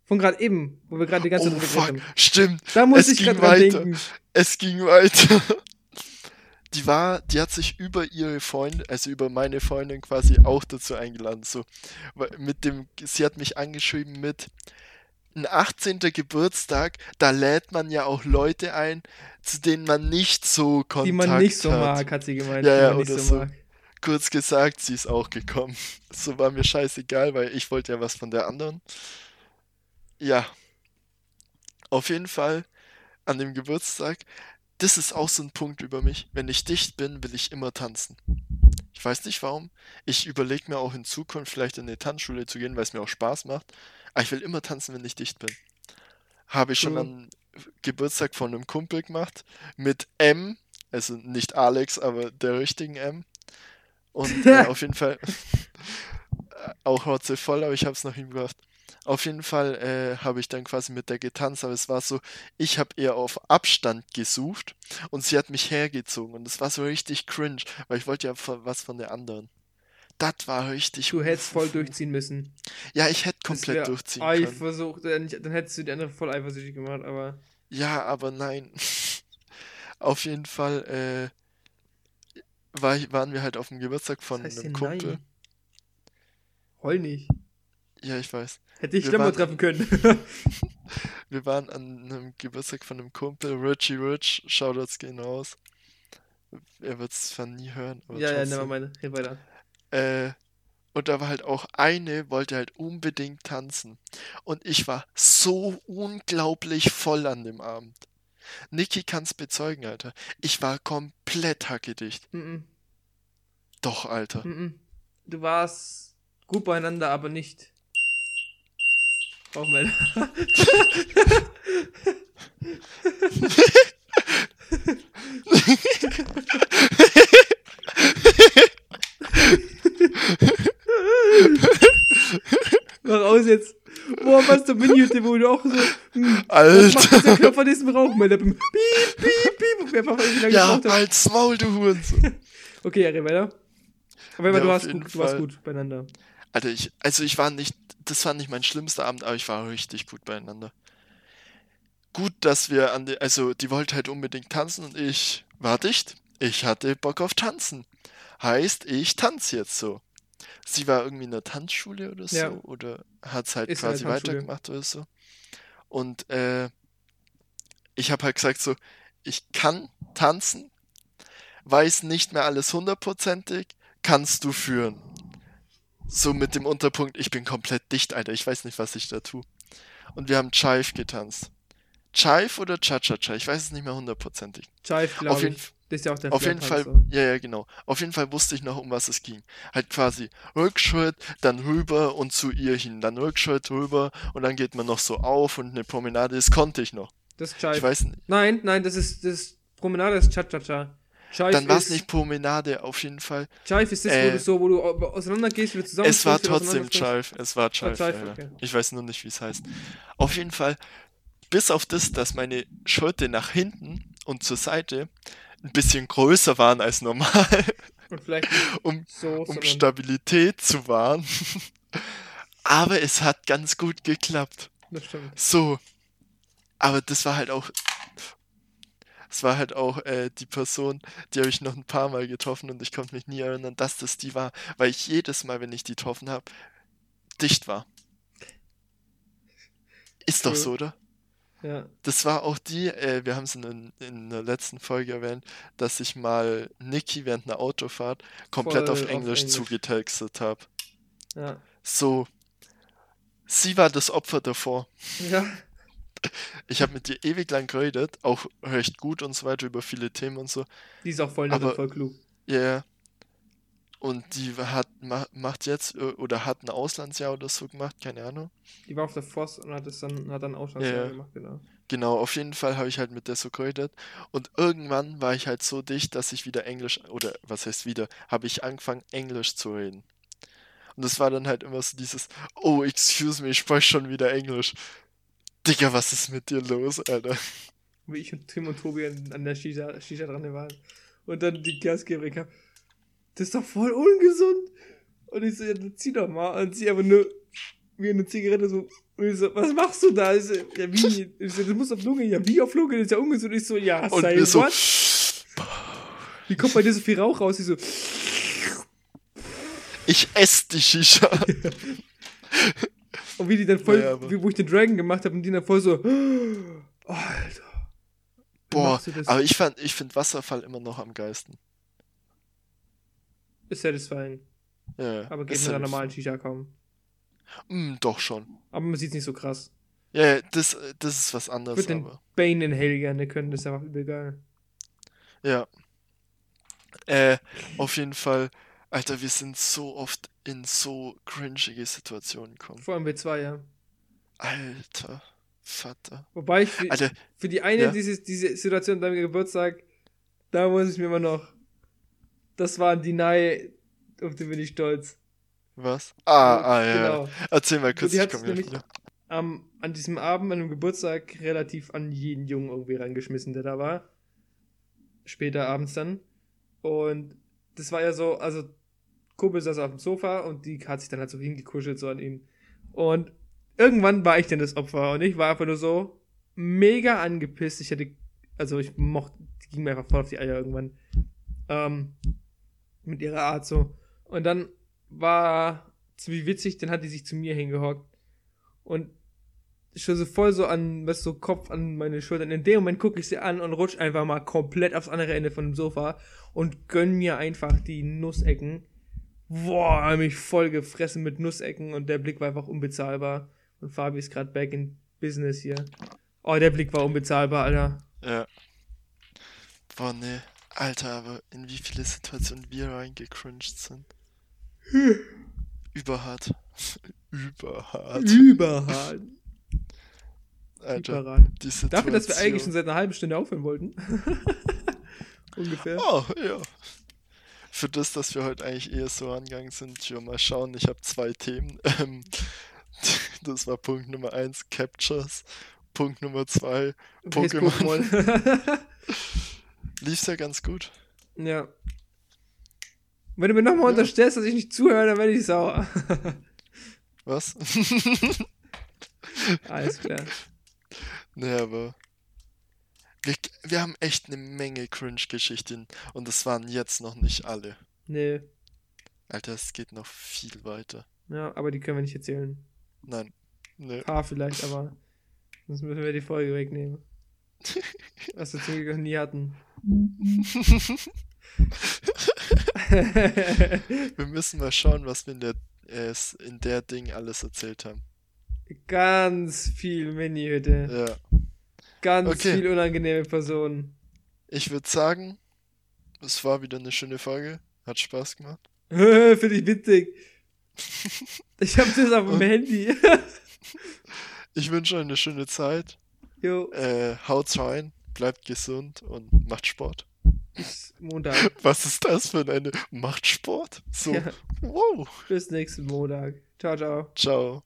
Von gerade eben, wo wir gerade die ganze Oh Zeit fuck, geredet haben. stimmt. Da muss Es ich gerade ging dran weiter. denken. Es ging weiter. Die war, die hat sich über ihre Freundin, also über meine Freundin quasi auch dazu eingeladen. So, mit dem, sie hat mich angeschrieben mit ein 18. Geburtstag, da lädt man ja auch Leute ein, zu denen man nicht so Kontakt Die man nicht so hat. mag, hat sie gemeint. Ja, ja, oder so so. Kurz gesagt, sie ist auch gekommen. So war mir scheißegal, weil ich wollte ja was von der anderen. Ja. Auf jeden Fall an dem Geburtstag. Das ist auch so ein Punkt über mich. Wenn ich dicht bin, will ich immer tanzen. Ich weiß nicht warum. Ich überlege mir auch in Zukunft vielleicht in eine Tanzschule zu gehen, weil es mir auch Spaß macht. Aber ich will immer tanzen, wenn ich dicht bin. Habe ich schon Cool. am Geburtstag von einem Kumpel gemacht. Mit M. Also nicht Alex, aber der richtigen M. Und äh, auf jeden Fall auch Rotze voll, aber ich habe es nach ihm gebracht. Auf jeden Fall äh, habe ich dann quasi mit der getanzt, aber es war so, ich habe eher auf Abstand gesucht und sie hat mich hergezogen und es war so richtig cringe, weil ich wollte ja was von der anderen. Das war richtig. Du hättest voll durchziehen müssen. Ja, ich hätte Das komplett wär durchziehen können. Eifersucht, dann, dann hättest du die andere voll eifersüchtig gemacht, aber. Ja, aber nein. Auf jeden Fall äh, war ich, waren wir halt auf dem Geburtstag von Was heißt einem Kumpel. nein? Heul nicht. Ja, ich weiß. Hätte ich schlimmer treffen können. Wir waren an einem Geburtstag von einem Kumpel, Richie Rich, Shoutouts gehen raus. Er wird es zwar nie hören, aber ja, ja, trotzdem. never mind. Red weiter. Äh, und da war halt auch eine, wollte halt unbedingt tanzen. Und ich war so unglaublich voll an dem Abend. Niki kann's bezeugen, Alter. Ich war komplett hackedicht. Mhm. Doch, Alter. Mhm. Du warst gut beieinander, aber nicht. Rauchmelder. Mach aus jetzt. Boah, was der Mini-Hütte, wo du auch so. Hm, was macht Alter. dieser Knopf an diesem Rauchmelder? Piep, piep, piep. Wer war wie lange Ja, halt's Maul, du Hurensohn. Okay, red weiter. Aber Ja, du, warst gut, du warst gut beieinander. Alter, ich, also ich war nicht, das war nicht mein schlimmster Abend, aber ich war richtig gut beieinander. Gut, dass wir an der, also die wollte halt unbedingt tanzen und ich war dicht. Ich hatte Bock auf Tanzen. Heißt, ich tanze jetzt so. Sie war irgendwie in der Tanzschule oder so Ja. oder hat's halt Ist quasi weitergemacht oder so. Und äh, ich habe halt gesagt so, ich kann tanzen, weiß nicht mehr alles hundertprozentig, kannst du führen. So mit dem Unterpunkt, ich bin komplett dicht, Alter, ich weiß nicht, was ich da tue. Und wir haben Chive getanzt. Chive oder Cha-Cha-Cha, ich weiß es nicht mehr hundertprozentig. Chive, glaube ich. Das ist ja auch der auf jeden Fall, Flair-Tanz, ja, ja, genau. Auf jeden Fall wusste ich noch, um was es ging. Halt quasi Rückschritt, dann rüber und zu ihr hin, dann Rückschritt rüber und dann geht man noch so auf und eine Promenade, das konnte ich noch. so. Das ist Ich Chive. weiß nicht, Nein, nein, das ist das Promenade ist Cha-Cha-Cha. Chive dann war es nicht Promenade, auf jeden Fall. Chive ist das, wo Äh, du so, wo du au- auseinander gehst, wieder zusammen. Es war trotzdem. Chive, es war Chive, ja, ja. okay. Ich weiß nur nicht, wie es heißt. Auf jeden Fall, bis auf das, dass meine Schritte nach hinten und zur Seite ein bisschen größer waren als normal, Und vielleicht nicht um, so, um Stabilität zu wahren. Aber es hat ganz gut geklappt. das stimmt. So. Aber das war halt auch. Es war halt auch äh, die Person, die habe ich noch ein paar Mal getroffen und ich konnte mich nie erinnern, dass das die war, weil ich jedes Mal, wenn ich die getroffen habe, dicht war. Ist doch so, oder? Ja. Das war auch die, äh, wir haben es in, in der letzten Folge erwähnt, dass ich mal Niki während einer Autofahrt komplett Voll auf Englisch, Englisch. zugetextet habe. Ja. So. Sie war das Opfer davor. Ja. Ich habe mit ihr ewig lang geredet, auch recht gut und so weiter über viele Themen und so. Die ist auch voll nett Aber- voll klug. Ja, ja. Und die hat, ma, macht jetzt äh, oder hat ein Auslandsjahr oder so gemacht, keine Ahnung. Die war auf der Voss und hat es dann, hat dann Auslandsjahr Ja, gemacht, genau. Genau, auf jeden Fall habe ich halt mit der so geredet. Und irgendwann war ich halt so dicht, dass ich wieder Englisch, oder was heißt wieder, habe ich angefangen, Englisch zu reden. Und das war dann halt immer so dieses, oh, excuse me, ich spreche schon wieder Englisch. Digga, was ist mit dir los, Alter? Wie ich und Tim und Tobi an, an der Shisha, Shisha dran waren. Und dann die Gastgeberin kam. Das ist doch voll ungesund. Und ich so, ja, zieh doch mal. Und sie aber nur wie eine Zigarette so. Und ich so, was machst du da? Ich so, ja, wie? Ich so, das muss auf Lunge. Ja, wie auf Lunge? Das ist ja ungesund. Ich so, ja, Und say wir so, what? Wie kommt bei dir so viel Rauch raus? Ich so, ich esse die Shisha. und wie die dann voll, Naja, wie, wo ich den Dragon gemacht habe und die dann voll so, Alter. Wie Boah, aber ich fand, ich finde Wasserfall immer noch am geilsten. Ist satisfying. Ja, Aber geht mit einer normalen Shisha kaum. Mm, doch schon. Aber man sieht es nicht so krass. Ja, ja, das, das ist was Ich anderes, würde den. Bane Inhale gerne können, das ist einfach übel geil. Ja. Äh, auf jeden Fall, Alter, wir sind so oft in so cringige Situationen gekommen. Vor allem W2, ja. Alter, Vater. Wobei ich für, Alter, für die eine, ja. diese, diese Situation an deinem Geburtstag, da muss ich mir immer noch. Das war ein Deny, auf den bin ich stolz. was? Ah, ah, ja. Genau. Erzähl mal kurz, die ich hat's komm gleich nämlich- ähm, an diesem Abend, an dem Geburtstag, relativ an jeden Jungen irgendwie reingeschmissen, der da war. Später abends dann. Und das war ja so, also Kumpel saß auf dem Sofa und die hat sich dann halt so hingekuschelt so an ihn. Und irgendwann war ich dann das Opfer und ich war einfach nur so mega angepisst. Ich hätte, also ich mochte, die ging mir einfach voll auf die Eier irgendwann. Ähm, mit ihrer Art so. Und dann war, wie witzig, dann hat die sich zu mir hingehockt. Und schon so voll so an, was so Kopf an meine Schultern. In dem Moment gucke ich sie an und rutsch einfach mal komplett aufs andere Ende von dem Sofa und gönn mir einfach die Nussecken. Boah, mich voll gefressen mit Nussecken und der Blick war einfach unbezahlbar. Und Fabi ist gerade back in Business hier. Oh, der Blick war unbezahlbar, Alter. Ja. Boah, ne. Alter, aber in wie viele Situationen wir reingecringed sind. Überhart. Überhart. Überhart. Alter, Überhart. die Situation. Dafür, dass wir eigentlich schon seit einer halben Stunde aufhören wollten. Ungefähr. Oh, ja. Für das, dass wir heute eigentlich eher so angegangen sind, ja, mal schauen, ich habe zwei Themen. Ähm, das war Punkt Nummer eins, Captures. Punkt Nummer zwei, Pokémon. Lief's ja ganz gut. ja. Wenn du mir nochmal Ja. unterstellst, dass ich nicht zuhöre, dann werde ich sauer. Was? Alles klar. nee, aber. Wir, wir haben echt eine Menge Cringe-Geschichten und es waren jetzt noch nicht alle. Nee. Alter, es geht noch viel weiter. Ja, aber die können wir nicht erzählen. Nein. Nee. Ein paar vielleicht, aber sonst müssen wir die Folge wegnehmen. Was wir zum Glück noch nie hatten. Wir müssen mal schauen, was wir in der, äh, in der Ding alles erzählt haben. Ganz viel Mini-Hütte. Ja. Ganz Okay. viel unangenehme Personen. Ich würde sagen, es war wieder eine schöne Folge. Hat Spaß gemacht. Finde ich witzig. Ich hab das auf dem Handy. Ich wünsche euch eine schöne Zeit. Jo, Äh, haut's rein, bleibt gesund und macht Sport. bis Montag. Was ist das für eine Macht Sport? So, Ja, wow. bis nächsten Montag. Ciao, ciao. Ciao.